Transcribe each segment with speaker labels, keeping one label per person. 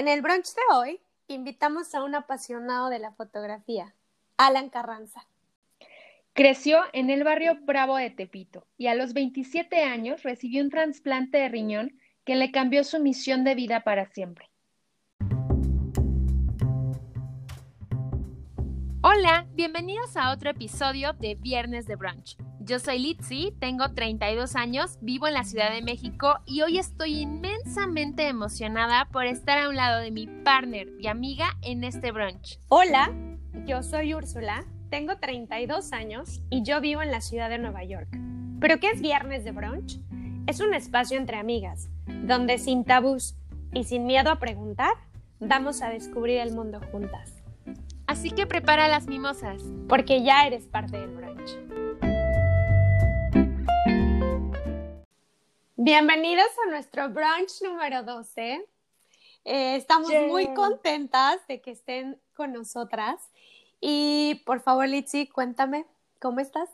Speaker 1: En el brunch de hoy invitamos a un apasionado de la fotografía, Alan Carranza.
Speaker 2: Creció en el barrio Bravo de Tepito y a los 27 años recibió un trasplante de riñón que le cambió su misión de vida para siempre. Hola, bienvenidos a otro episodio de Viernes de Brunch. Yo soy Litzy, tengo 32 años, vivo en la Ciudad de México y hoy estoy inmensamente emocionada por estar a un lado de mi partner y amiga en este brunch.
Speaker 1: Hola, yo soy Úrsula, tengo 32 años y yo vivo en la ciudad de Nueva York. ¿Pero qué es Viernes de Brunch? Es un espacio entre amigas, donde sin tabús y sin miedo a preguntar, vamos a descubrir el mundo juntas.
Speaker 2: Así que prepara las mimosas.
Speaker 1: Porque ya eres parte del brunch. Bienvenidos a nuestro brunch número 12. Eh, estamos muy contentas de que estén con nosotras. Y por favor, Litzy, cuéntame, ¿cómo estás?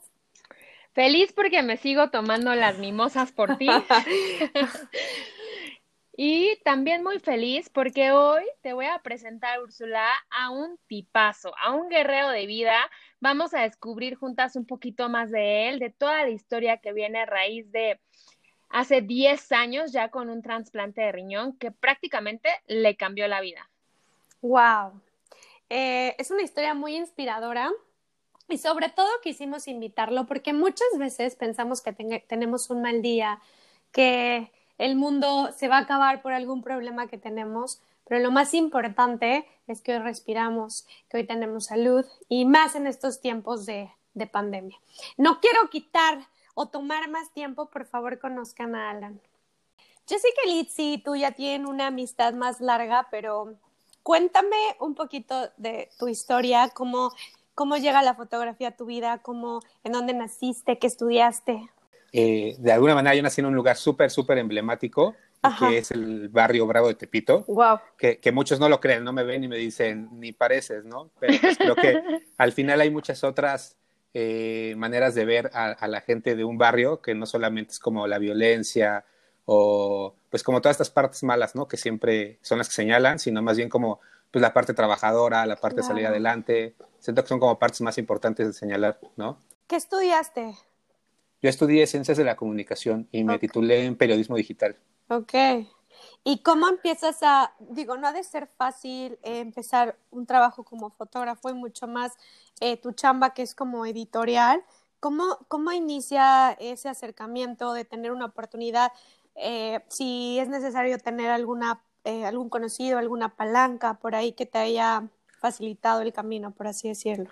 Speaker 2: Feliz porque me sigo tomando las mimosas por ti. y también muy feliz porque hoy te voy a presentar, Úrsula, a un tipazo, a un guerrero de vida. Vamos a descubrir juntas un poquito más de él, de toda la historia que viene a raíz de hace 10 años ya con un trasplante de riñón que prácticamente le cambió la vida.
Speaker 1: ¡Wow! Eh, es una historia muy inspiradora y sobre todo quisimos invitarlo porque muchas veces pensamos que tenemos un mal día, que el mundo se va a acabar por algún problema que tenemos, pero lo más importante es que hoy respiramos, que hoy tenemos salud y más en estos tiempos de, de pandemia. No quiero quitar o tomar más tiempo, por favor conozcan a Alan. Yo sé que Litzy y tú ya tienen una amistad más larga, pero cuéntame un poquito de tu historia, cómo, cómo llega la fotografía a tu vida, cómo, en dónde naciste, qué estudiaste.
Speaker 3: Eh, de alguna manera yo nací en un lugar súper, súper emblemático, que es el barrio Bravo de Tepito.
Speaker 1: Wow.
Speaker 3: Que, que, muchos no lo creen, no me ven y me dicen, ni pareces, ¿no? Pero pues creo que al final hay muchas otras eh, maneras de ver a, la gente de un barrio, que no solamente es como la violencia o pues como todas estas partes malas, ¿no? Que siempre son las que señalan, sino más bien como pues la parte trabajadora, la parte de salir adelante. Siento que son como partes más importantes de señalar, ¿no?
Speaker 1: ¿Qué estudiaste?
Speaker 3: Yo estudié Ciencias de la Comunicación y me titulé en Periodismo Digital.
Speaker 1: Ok. ¿Y cómo empiezas a, digo, no ha de ser fácil eh, empezar un trabajo como fotógrafo y mucho más eh, tu chamba que es como editorial? ¿Cómo, ¿Cómo inicia ese acercamiento de tener una oportunidad? Eh, si es necesario tener alguna, algún conocido, alguna palanca por ahí que te haya facilitado el camino, por así decirlo.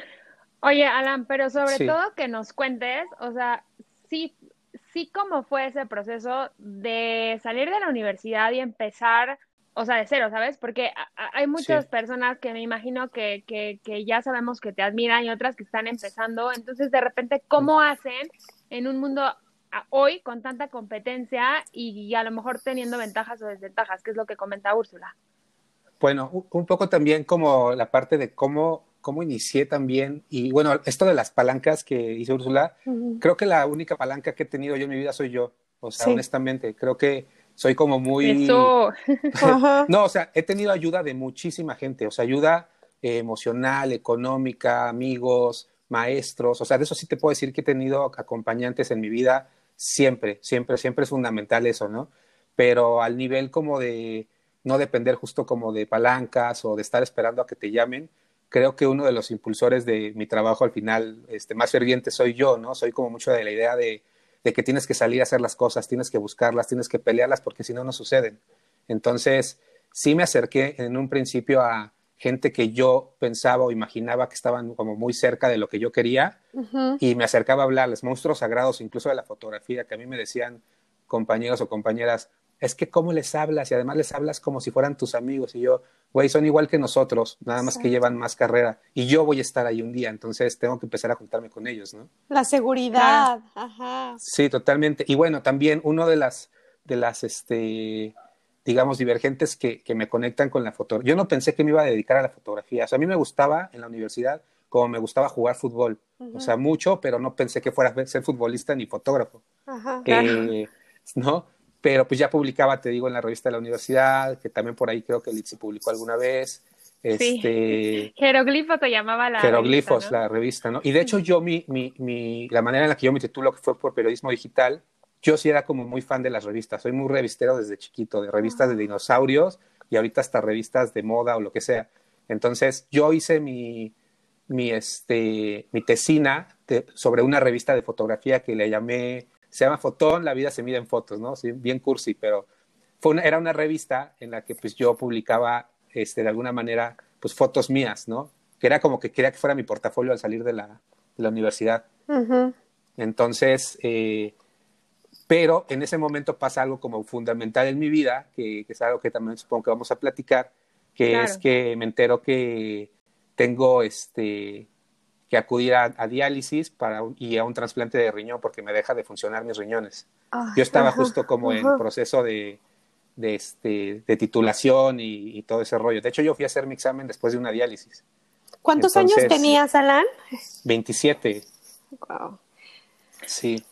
Speaker 2: Oye, Alan, pero sobre todo que nos cuentes, o sea, sí, sí cómo fue ese proceso de salir de la universidad y empezar, o sea, de cero, ¿sabes? Porque hay muchas personas que me imagino que, que, que, ya sabemos que te admiran y otras que están empezando. Entonces, de repente, ¿cómo hacen en un mundo hoy con tanta competencia y, a lo mejor teniendo ventajas o desventajas, que es lo que comenta Úrsula?
Speaker 3: Bueno, un poco también como la parte de cómo cómo inicié también. Y bueno, esto de las palancas que hizo Úrsula, creo que la única palanca que he tenido yo en mi vida soy yo. O sea, honestamente, creo que soy como muy...
Speaker 2: Eso.
Speaker 3: no, o sea, he tenido ayuda de muchísima gente, o sea, ayuda eh, emocional, económica, amigos, maestros, o sea, de eso sí te puedo decir que he tenido acompañantes en mi vida siempre, siempre, siempre es fundamental eso, ¿no? Pero al nivel como de no depender justo como de palancas o de estar esperando a que te llamen, creo que uno de los impulsores de mi trabajo al final, este, más ferviente soy yo, ¿no? Soy como mucho de la idea de, que tienes que salir a hacer las cosas, tienes que buscarlas, tienes que pelearlas porque si no, no suceden. Entonces, sí me acerqué en un principio a gente que yo pensaba o imaginaba que estaban como muy cerca de lo que yo quería y me acercaba a hablarles, monstruos sagrados, incluso de la fotografía, que a mí me decían compañeros o compañeras, es que cómo les hablas y además les hablas como si fueran tus amigos y yo, güey, son igual que nosotros, nada más que llevan más carrera y yo voy a estar ahí un día, entonces tengo que empezar a juntarme con ellos, ¿no?
Speaker 1: La seguridad, ajá.
Speaker 3: Sí, totalmente. Y bueno, también uno de las, de las, este, digamos, divergentes que, que me conectan con la fotografía. Yo no pensé que me iba a dedicar a la fotografía, o sea, a mí me gustaba en la universidad como me gustaba jugar fútbol, o sea, mucho, pero no pensé que fuera a ser futbolista ni fotógrafo. Ajá. ¿no? Pero pues ya publicaba, te digo, en la revista de la universidad, que también por ahí creo que Litsi publicó alguna vez. Este,
Speaker 2: sí. Jeroglifo te llamaba la
Speaker 3: Jeroglifos, la revista, ¿no? Y de hecho yo, mi, mi, mi, la manera en la que yo me titulo, que fue por periodismo digital, yo sí era como muy fan de las revistas, soy muy revistero desde chiquito, de revistas de dinosaurios y ahorita hasta revistas de moda o lo que sea. Entonces yo hice mi, mi, este, mi tesina sobre una revista de fotografía que le llamé, se llama Fotón, la vida se mide en fotos, ¿no? Sí, bien cursi, pero fue era una revista en la que pues yo publicaba este, de alguna manera pues fotos mías, ¿no? Que era como que quería que fuera mi portafolio al salir de la, de la universidad. Entonces, eh, pero en ese momento pasa algo como fundamental en mi vida, que, que, es algo que también supongo que vamos a platicar, que es que me entero que tengo este, que acudir a, diálisis para, y a un trasplante de riñón porque me deja de funcionar mis riñones. Ah, Yo estaba justo como en proceso de, de, este, de titulación y, todo ese rollo. De hecho, yo fui a hacer mi examen después de una diálisis.
Speaker 1: ¿Cuántos años tenías, Alan?
Speaker 3: 27. Wow. Sí.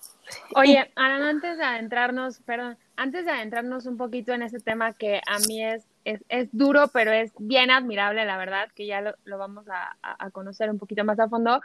Speaker 2: Oye, Alan, antes de adentrarnos, perdón, antes de adentrarnos un poquito en ese tema que a mí es es, es, duro, pero es bien admirable, la verdad, que ya lo, lo vamos a, a, conocer un poquito más a fondo.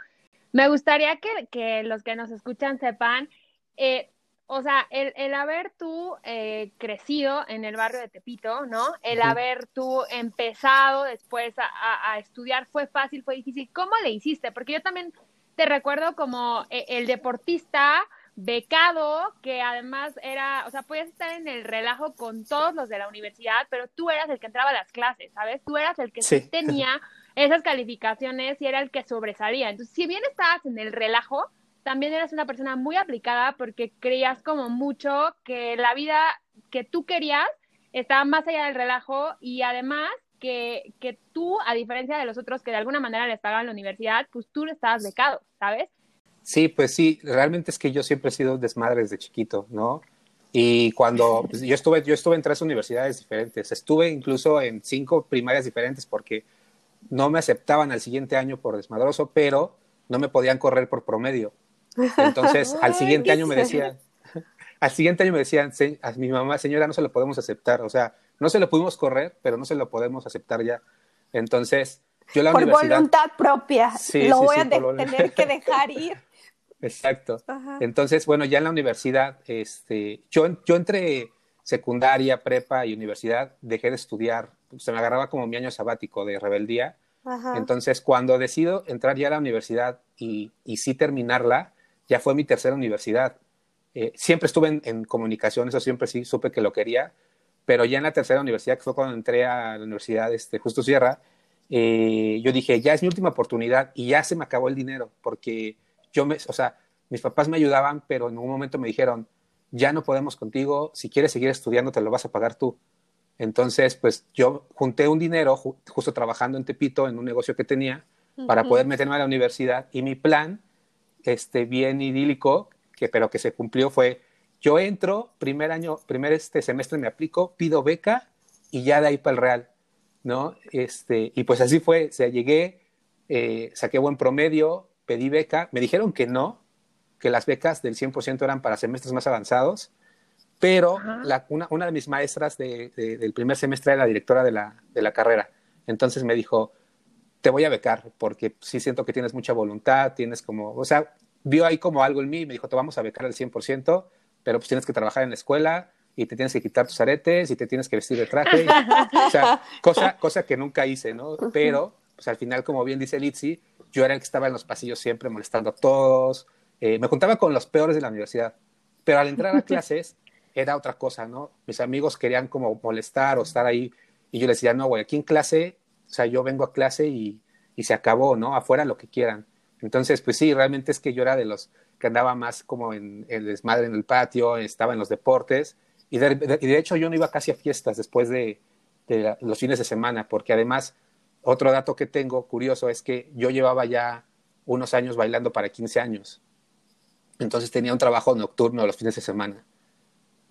Speaker 2: Me gustaría que, que los que nos escuchan sepan, eh, o sea, el, el haber tú eh, crecido en el barrio de Tepito, ¿no? El haber tú empezado después a, a, estudiar, ¿fue fácil, fue difícil? ¿Cómo le hiciste? Porque yo también te recuerdo como eh, el deportista becado, que además era, o sea, podías estar en el relajo con todos los de la universidad, pero tú eras el que entraba a las clases, ¿sabes? Tú eras el que tenía esas calificaciones y era el que sobresalía. Entonces, si bien estabas en el relajo, también eras una persona muy aplicada porque creías como mucho que la vida que tú querías estaba más allá del relajo y además que, que tú, a diferencia de los otros que de alguna manera les pagaban la universidad, pues tú estabas becado, ¿sabes?
Speaker 3: Sí, pues sí, realmente es que yo siempre he sido desmadre desde chiquito, ¿no? Y cuando pues, yo estuve, yo estuve en tres universidades diferentes, estuve incluso en cinco primarias diferentes porque no me aceptaban al siguiente año por desmadroso, pero no me podían correr por promedio. Entonces, al siguiente año me decían, al siguiente año me decían, a mi mamá, señora, no se lo podemos aceptar, o sea, no se lo pudimos correr, pero no se lo podemos aceptar ya. Entonces, yo la
Speaker 1: por voluntad propia, lo voy a tener que dejar ir.
Speaker 3: Exacto. Entonces, bueno, ya en la universidad, este, yo, yo entre secundaria, prepa y universidad dejé de estudiar, se me agarraba como mi año sabático de rebeldía. Entonces, cuando decido entrar ya a la universidad y, y sí terminarla, ya fue mi tercera universidad. Eh, siempre estuve en, en, comunicación, eso siempre sí supe que lo quería, pero ya en la tercera universidad, que fue cuando entré a la universidad este, Justo Sierra, eh, yo dije, ya es mi última oportunidad y ya se me acabó el dinero, porque yo me, o sea, mis papás me ayudaban, pero en un momento me dijeron, ya no podemos contigo, si quieres seguir estudiando te lo vas a pagar tú. Entonces, pues yo junté un dinero justo trabajando en Tepito en un negocio que tenía para poder meterme a la universidad y mi plan, este bien idílico, que pero que se cumplió fue yo entro, primer año, primer este semestre me aplico, pido beca y ya de ahí para el Real, ¿no? Este, y pues así fue, o sea, llegué, eh, saqué buen promedio, pedí beca, me dijeron que no, que las becas del 100% eran para semestres más avanzados, pero una, de mis maestras del primer semestre era la directora de la, de la carrera. Entonces me dijo, te voy a becar porque sí siento que tienes mucha voluntad, tienes como, o sea, vio ahí como algo en mí y me dijo, te vamos a becar al 100%, pero pues tienes que trabajar en la escuela y te tienes que quitar tus aretes y te tienes que vestir de traje. o sea, cosa, cosa que nunca hice, ¿no? Pero, pues al final, como bien dice Litsi, yo era el que estaba en los pasillos siempre molestando a todos, eh, me juntaba con los peores de la universidad, pero al entrar a clases era otra cosa, ¿no? Mis amigos querían como molestar o estar ahí y yo les decía, no, güey, aquí en clase, o sea, yo vengo a clase y, y se acabó, ¿no? Afuera lo que quieran. Entonces, pues sí, realmente es que yo era de los que andaba más como en el desmadre en el patio, estaba en los deportes y de, de, hecho yo no iba casi a fiestas después de, de los fines de semana, porque además otro dato que tengo curioso es que yo llevaba ya unos años bailando para 15 años. Entonces tenía un trabajo nocturno los fines de semana.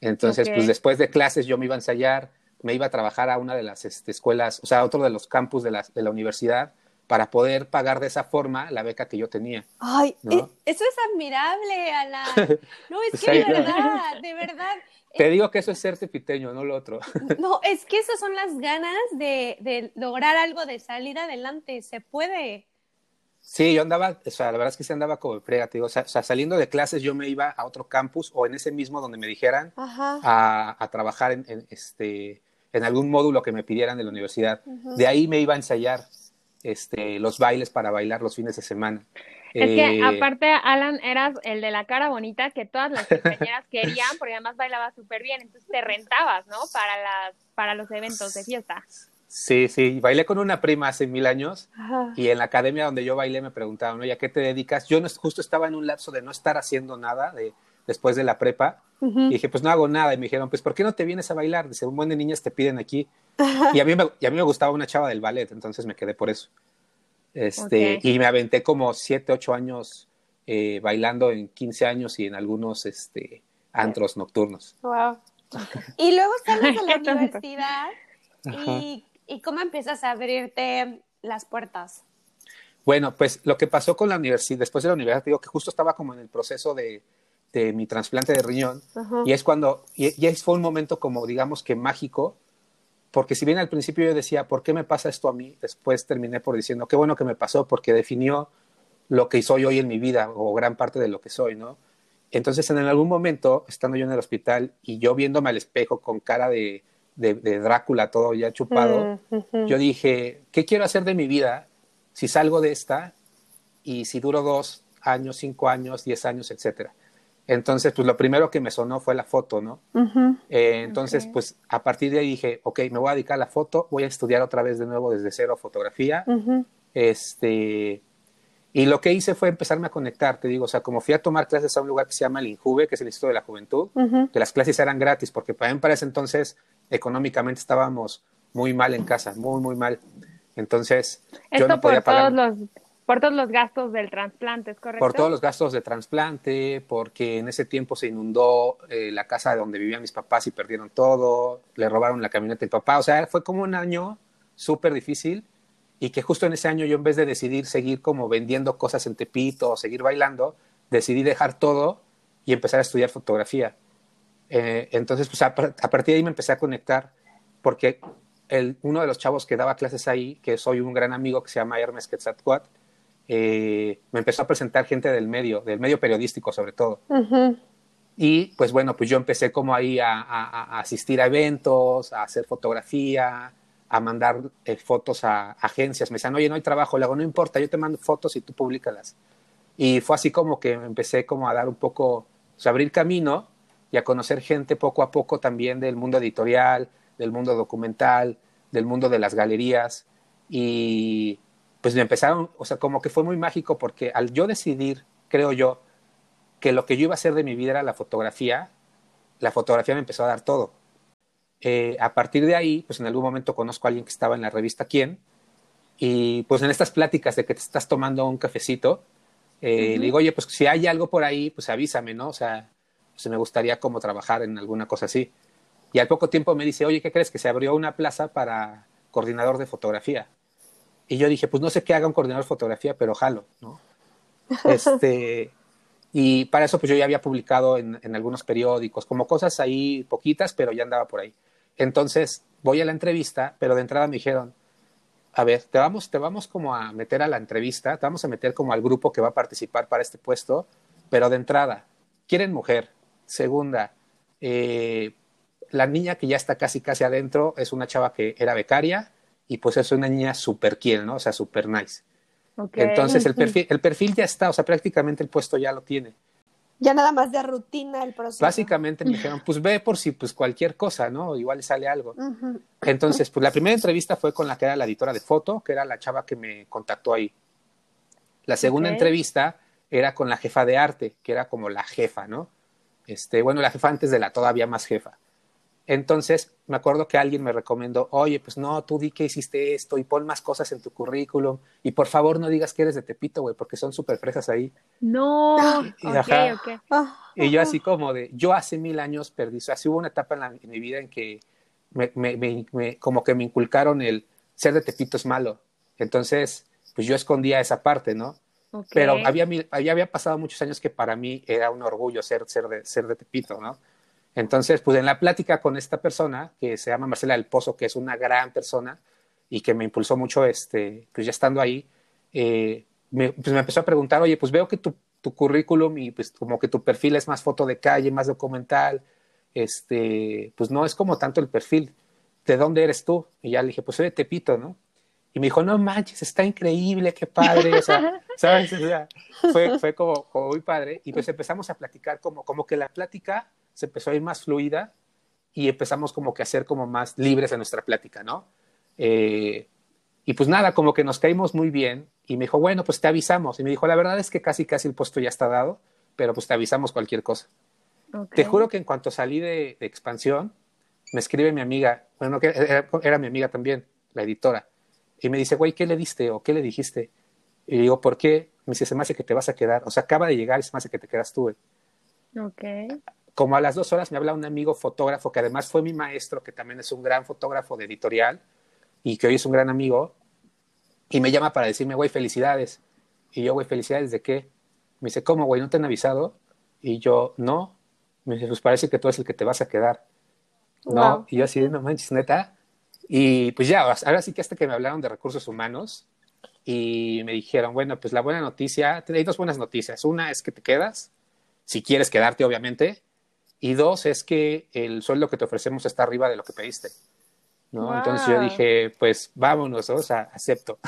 Speaker 3: Entonces, pues después de clases yo me iba a ensayar, me iba a trabajar a una de las este, escuelas, o sea, a otro de los campus de la, de la universidad, para poder pagar de esa forma la beca que yo tenía.
Speaker 1: Ay, eh, eso es admirable, Alan. No, es que de verdad, de verdad.
Speaker 3: Te digo que eso es ser tepiteño, no lo otro.
Speaker 1: No, es que esas son las ganas de, de lograr algo, de salir adelante. Se puede.
Speaker 3: Sí, yo andaba, o sea, la verdad es que se andaba como frega, o sea, saliendo de clases yo me iba a otro campus o en ese mismo donde me dijeran a, a, trabajar en, en, este, en algún módulo que me pidieran de la universidad. De ahí me iba a ensayar este, los bailes para bailar los fines de semana.
Speaker 2: Es que eh, aparte, Alan, eras el de la cara bonita que todas las compañeras querían, porque además bailaba súper bien, entonces te rentabas, ¿no? Para, las, para los eventos de fiesta.
Speaker 3: Sí, sí, bailé con una prima hace mil años y en la academia donde yo bailé me preguntaban, oye, ¿a qué te dedicas? Yo no, justo estaba en un lapso de no estar haciendo nada de, después de la prepa y dije, pues no hago nada. Y me dijeron, pues ¿por qué no te vienes a bailar? Dice, un buen de niñas te piden aquí. Y a, mí me, y a mí me gustaba una chava del ballet, entonces me quedé por eso. Este, Y me aventé como siete, ocho años eh, bailando en 15 años y en algunos este, antros nocturnos.
Speaker 1: Wow. Y luego sales de la universidad y, y, cómo empiezas a abrirte las puertas.
Speaker 3: Bueno, pues lo que pasó con la universidad, después de la universidad, digo que justo estaba como en el proceso de, de mi trasplante de riñón y es cuando, y, y fue un momento como digamos que mágico, porque si bien al principio yo decía, ¿por qué me pasa esto a mí? Después terminé por diciendo, qué bueno que me pasó porque definió lo que soy hoy en mi vida o gran parte de lo que soy, ¿no? Entonces, en algún momento, estando yo en el hospital y yo viéndome al espejo con cara de, de, Drácula, todo ya chupado, mm, yo dije, ¿qué quiero hacer de mi vida si salgo de esta y si duro dos años, cinco años, diez años, etcétera? Entonces, pues lo primero que me sonó fue la foto, ¿no? Eh, entonces, pues a partir de ahí dije, ok, me voy a dedicar a la foto, voy a estudiar otra vez de nuevo desde cero fotografía. Este, y lo que hice fue empezarme a conectar, te digo, o sea, como fui a tomar clases a un lugar que se llama el INJUVE, que es el Instituto de la Juventud, que las clases eran gratis, porque para mí para ese entonces económicamente estábamos muy mal en casa, muy, muy mal. Entonces,
Speaker 2: yo no podía pagar... todos los por todos los gastos del trasplante, ¿es correcto?
Speaker 3: Por todos los gastos de trasplante, porque en ese tiempo se inundó eh, la casa donde vivían mis papás y perdieron todo, le robaron la camioneta del papá, o sea, fue como un año súper difícil y que justo en ese año yo en vez de decidir seguir como vendiendo cosas en Tepito o seguir bailando, decidí dejar todo y empezar a estudiar fotografía. Eh, entonces, pues a, partir de ahí me empecé a conectar porque el, uno de los chavos que daba clases ahí, que soy un gran amigo que se llama Hermes Quetzalcoatl, eh, me empezó a presentar gente del medio, del medio periodístico sobre todo. Y pues bueno, pues yo empecé como ahí a, asistir a eventos, a hacer fotografía, a mandar eh, fotos a, agencias. Me decían, oye, no hay trabajo. Le hago, no importa, yo te mando fotos y tú públicalas. Y fue así como que empecé como a dar un poco, a abrir camino y a conocer gente poco a poco también del mundo editorial, del mundo documental, del mundo de las galerías. Y, pues me empezaron, o sea, como que fue muy mágico porque al yo decidir, creo yo, que lo que yo iba a hacer de mi vida era la fotografía, la fotografía me empezó a dar todo. Eh, a partir de ahí, pues en algún momento conozco a alguien que estaba en la revista Quién, y pues en estas pláticas de que te estás tomando un cafecito, eh, le digo, oye, pues si hay algo por ahí, pues avísame, ¿no? O sea, pues me gustaría como trabajar en alguna cosa así. Y al poco tiempo me dice, oye, ¿qué crees? Que se abrió una plaza para coordinador de fotografía. Y yo dije, pues no sé qué haga un coordinador de fotografía, pero jalo, ¿no? Este, y para eso pues yo ya había publicado en, en, algunos periódicos, como cosas ahí poquitas, pero ya andaba por ahí. Entonces voy a la entrevista, pero de entrada me dijeron, a ver, te vamos, te vamos como a meter a la entrevista, te vamos a meter como al grupo que va a participar para este puesto, pero de entrada, quieren mujer. Segunda, eh, la niña que ya está casi casi adentro es una chava que era becaria, y pues es una niña súper quiere, ¿no? O sea, súper nice. Entonces el perfil, el perfil ya está, o sea, prácticamente el puesto ya lo tiene.
Speaker 1: Ya nada más de rutina el proceso.
Speaker 3: Básicamente me dijeron, pues ve por si pues cualquier cosa, ¿no? Igual sale algo. Entonces, pues la primera entrevista fue con la que era la editora de foto, que era la chava que me contactó ahí. La segunda entrevista era con la jefa de arte, que era como la jefa, ¿no? Este, bueno, la jefa antes de la todavía más jefa. Entonces, me acuerdo que alguien me recomendó, oye, pues no, tú di que hiciste esto y pon más cosas en tu currículum y por favor no digas que eres de Tepito, güey, porque son súper fresas ahí.
Speaker 2: No, y, ok,
Speaker 3: y yo así como de, yo hace mil años perdí, o sea, sí hubo una etapa en, mi vida en que me, me, me, como que me inculcaron el ser de Tepito es malo. Entonces, pues yo escondía esa parte, ¿no? Pero había, había pasado muchos años que para mí era un orgullo ser, ser, de, ser de Tepito, ¿no? Entonces, pues en la plática con esta persona, que se llama Marcela del Pozo, que es una gran persona y que me impulsó mucho, este, pues ya estando ahí, eh, me, pues me empezó a preguntar, oye, pues veo que tu, tu, currículum y pues como que tu perfil es más foto de calle, más documental, este, pues no es como tanto el perfil. ¿De dónde eres tú? Y ya le dije, pues soy de Tepito, ¿no? Y me dijo, no manches, está increíble, qué padre, o sea, ¿sabes? fue, fue como, como, muy padre. Y pues empezamos a platicar como, como que la plática se empezó a ir más fluida y empezamos como que a ser como más libres en nuestra plática, ¿no? Eh, y pues nada, como que nos caímos muy bien y me dijo, bueno, pues te avisamos. Y me dijo, la verdad es que casi, casi el puesto ya está dado, pero pues te avisamos cualquier cosa. Te juro que en cuanto salí de, expansión, me escribe mi amiga, bueno, que era, mi amiga también, la editora, y me dice, güey, ¿qué le diste o qué le dijiste? Y digo, ¿por qué? Me dice, se me hace que te vas a quedar. O sea, acaba de llegar y se me hace que te quedas tú.
Speaker 2: Ok
Speaker 3: como a las dos horas me habla un amigo fotógrafo que además fue mi maestro, que también es un gran fotógrafo de editorial y que hoy es un gran amigo, y me llama para decirme, güey, felicidades. Y yo, güey, felicidades de qué? Me dice, ¿cómo, güey? ¿No te han avisado? Y yo, no. Me dice, pues parece que tú eres el que te vas a quedar. No. Y yo así, no manches, neta. Y pues ya, ahora sí que hasta que me hablaron de recursos humanos y me dijeron, bueno, pues la buena noticia, hay dos buenas noticias. Una es que te quedas, si quieres quedarte, obviamente. Y dos, es que el sueldo que te ofrecemos está arriba de lo que pediste. ¿no? Entonces yo dije, pues vámonos, o sea, acepto.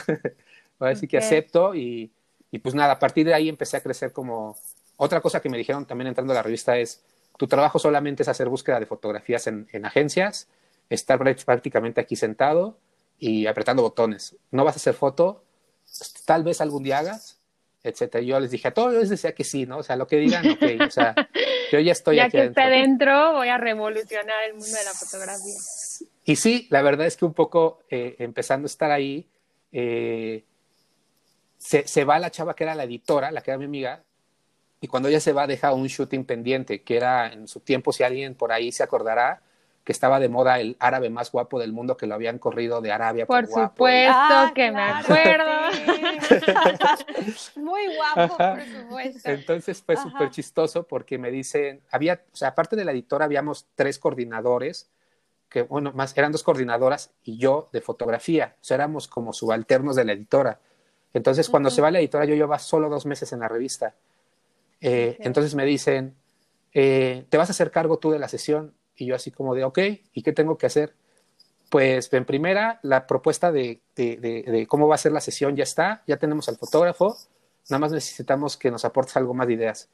Speaker 3: Voy a decir que acepto y, y pues nada, a partir de ahí empecé a crecer como... Otra cosa que me dijeron también entrando a la revista es, tu trabajo solamente es hacer búsqueda de fotografías en, en agencias, estar prácticamente aquí sentado y apretando botones. No vas a hacer foto, tal vez algún día hagas, etcétera. Yo les dije a todos les decía que sí, ¿no? O sea, lo que digan, ok, o sea, yo ya estoy
Speaker 2: ya
Speaker 3: aquí
Speaker 2: que esté dentro, voy a revolucionar el mundo de la fotografía.
Speaker 3: Y sí, la verdad es que un poco eh, empezando a estar ahí, eh, se, se, va la chava que era la editora, la que era mi amiga, y cuando ella se va deja un shooting pendiente, que era en su tiempo, si alguien por ahí se acordará, que estaba de moda el árabe más guapo del mundo, que lo habían corrido de Arabia.
Speaker 2: Por, supuesto ah, que me acuerdo.
Speaker 1: Muy guapo, por supuesto.
Speaker 3: Entonces fue súper chistoso porque me dicen, había, o sea, aparte de la editora, habíamos tres coordinadores, que, bueno, más, eran dos coordinadoras y yo de fotografía, o sea, éramos como subalternos de la editora. Entonces, cuando se va la editora, yo llevaba solo dos meses en la revista. Eh, entonces me dicen, eh, ¿te vas a hacer cargo tú de la sesión? Y yo así como de, ok, ¿y qué tengo que hacer? Pues en primera, la propuesta de, de, cómo va a ser la sesión ya está, ya tenemos al fotógrafo, nada más necesitamos que nos aportes algo más de ideas.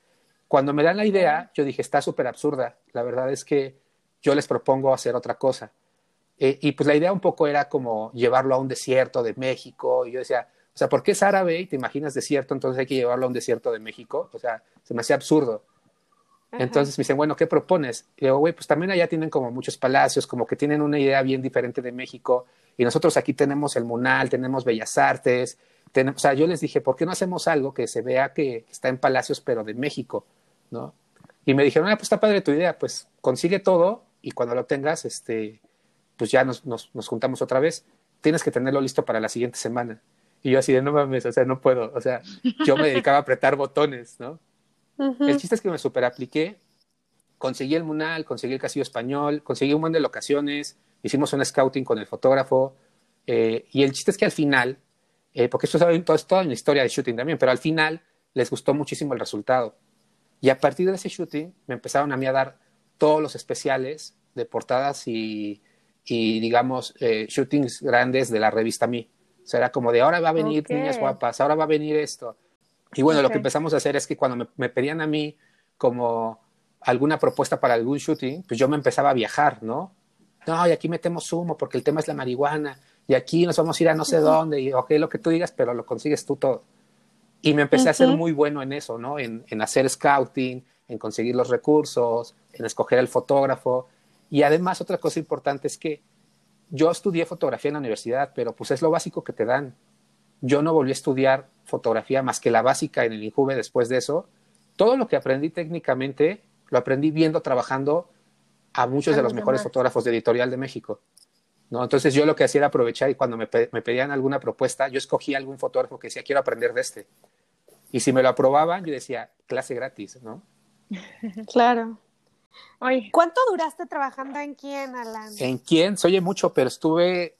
Speaker 3: Cuando me dan la idea, yo dije, está súper absurda, la verdad es que yo les propongo hacer otra cosa. Eh, y pues la idea un poco era como llevarlo a un desierto de México, y yo decía, o sea, ¿por qué es árabe y te imaginas desierto, entonces hay que llevarlo a un desierto de México? O sea, se me hacía absurdo. Entonces me dicen, bueno, ¿qué propones? Y digo, güey, pues también allá tienen como muchos palacios, como que tienen una idea bien diferente de México. Y nosotros aquí tenemos el Munal, tenemos Bellas Artes. Tenemos, o sea, yo les dije, ¿por qué no hacemos algo que se vea que está en palacios, pero de México? ¿No? Y me dijeron, ah, pues está padre tu idea, pues consigue todo y cuando lo tengas, este, pues ya nos, nos, nos juntamos otra vez. Tienes que tenerlo listo para la siguiente semana. Y yo así de, no mames, o sea, no puedo. O sea, yo me dedicaba a apretar botones, ¿no? El chiste es que me super apliqué, conseguí el Munal, conseguí el Castillo Español, conseguí un montón de locaciones, hicimos un scouting con el fotógrafo, eh, y el chiste es que al final, eh, porque esto es, todo, es toda una historia de shooting también, pero al final les gustó muchísimo el resultado. Y a partir de ese shooting me empezaron a mí a dar todos los especiales de portadas y, y digamos, eh, shootings grandes de la revista mí. O sea, era como de ahora va a venir niñas guapas, ahora va a venir esto. Y bueno, lo que empezamos a hacer es que cuando me, pedían a mí como alguna propuesta para algún shooting, pues yo me empezaba a viajar, ¿no? No, y aquí metemos humo porque el tema es la marihuana, y aquí nos vamos a ir a no sé dónde, y ok, lo que tú digas, pero lo consigues tú todo. Y me empecé a ser muy bueno en eso, ¿no? En, en hacer scouting, en conseguir los recursos, en escoger el fotógrafo. Y además, otra cosa importante es que yo estudié fotografía en la universidad, pero pues es lo básico que te dan. Yo no volví a estudiar fotografía más que la básica en el INJUVE después de eso. Todo lo que aprendí técnicamente lo aprendí viendo trabajando a muchos de los mejores fotógrafos de editorial de México. ¿no? Entonces yo lo que hacía era aprovechar y cuando me, me pedían alguna propuesta, yo escogía algún fotógrafo que decía, quiero aprender de este. Y si me lo aprobaban, yo decía, clase gratis, ¿no?
Speaker 1: Claro. Oye. ¿Cuánto duraste trabajando en quién, Alan?
Speaker 3: En quién, oye mucho, pero estuve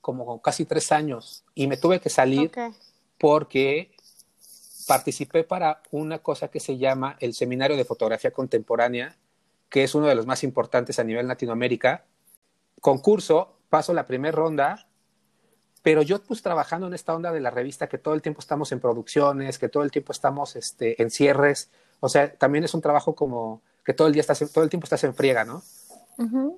Speaker 3: como casi tres años y me tuve que salir porque participé para una cosa que se llama el Seminario de Fotografía Contemporánea, que es uno de los más importantes a nivel Latinoamérica. Concurso, paso la primera ronda, pero yo pues trabajando en esta onda de la revista, que todo el tiempo estamos en producciones, que todo el tiempo estamos este, en cierres, o sea, también es un trabajo como que todo el día estás, todo el tiempo estás en friega, ¿no?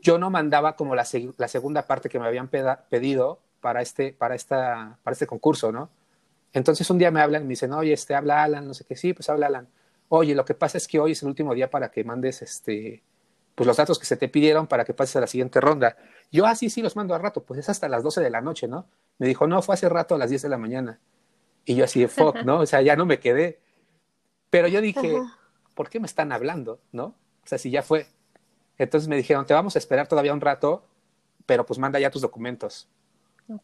Speaker 3: Yo no mandaba como la, la, segunda parte que me habían pedido para este, para, esta, para este concurso, ¿no? Entonces un día me hablan y me dicen, oye, este, habla Alan, no sé qué, sí, pues habla Alan. Oye, lo que pasa es que hoy es el último día para que mandes este, pues los datos que se te pidieron para que pases a la siguiente ronda. Yo, así ah, sí, los mando a rato, pues es hasta las 12 de la noche, ¿no? Me dijo, no, fue hace rato a las 10 de la mañana. Y yo así de fuck, ¿no? O sea, ya no me quedé. Pero yo dije, ¿por qué me están hablando, no? O sea, si ya fue. Entonces me dijeron, te vamos a esperar todavía un rato, pero pues manda ya tus documentos.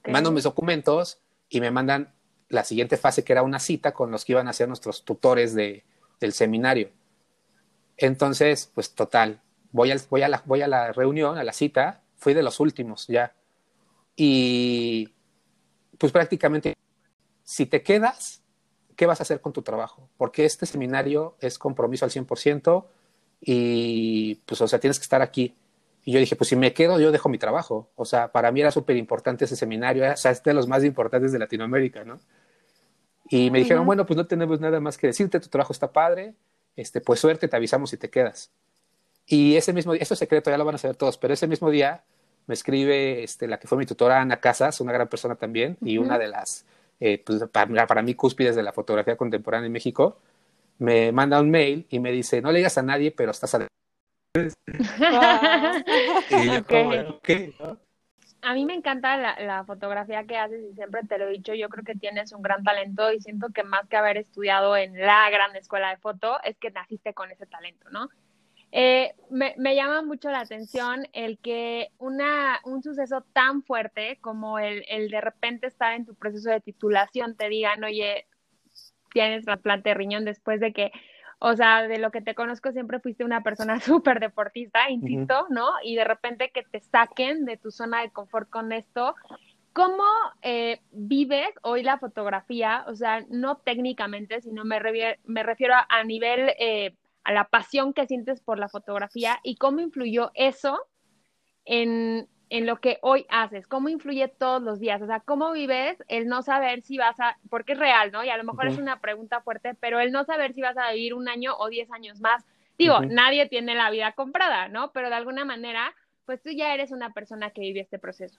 Speaker 3: Mando mis documentos y me mandan la siguiente fase, que era una cita con los que iban a ser nuestros tutores de, del seminario. Entonces, pues total, voy, voy, a la, voy a la reunión, a la cita, fui de los últimos ya. Y pues prácticamente, si te quedas, ¿qué vas a hacer con tu trabajo? Porque este seminario es compromiso al 100% y pues, o sea, tienes que estar aquí. Y yo dije, pues si me quedo, yo dejo mi trabajo. O sea, para mí era súper importante ese seminario, o sea, es de los más importantes de Latinoamérica, ¿no? Y me dijeron, bueno, pues no tenemos nada más que decirte, tu trabajo está padre, este, pues suerte, te avisamos si te quedas. Y ese mismo día, esto es secreto, ya lo van a saber todos, pero ese mismo día me escribe este, la que fue mi tutora, Ana Casas, una gran persona también, y una de las, eh, pues, para, para, mí, cúspides de la fotografía contemporánea en México, me manda un mail y me dice, no le digas a nadie, pero estás a
Speaker 2: a mí me encanta la, fotografía que haces y siempre te lo he dicho, yo creo que tienes un gran talento y siento que más que haber estudiado en la gran escuela de foto, es que naciste con ese talento, ¿no? Eh, me, llama mucho la atención el que una, un suceso tan fuerte como el, el de repente estar en tu proceso de titulación te digan, oye, tienes trasplante de riñón después de que o sea, de lo que te conozco siempre fuiste una persona súper deportista, insisto, ¿no? Y de repente que te saquen de tu zona de confort con esto. ¿Cómo eh, vives hoy la fotografía? O sea, no técnicamente, sino me, me refiero a, nivel, eh, a la pasión que sientes por la fotografía y cómo influyó eso en, en lo que hoy haces? ¿Cómo influye todos los días? O sea, ¿cómo vives el no saber si vas a, porque es real, ¿no? Y a lo mejor es una pregunta fuerte, pero el no saber si vas a vivir un año o diez años más. Digo, nadie tiene la vida comprada, ¿no? Pero de alguna manera, pues tú ya eres una persona que vive este proceso.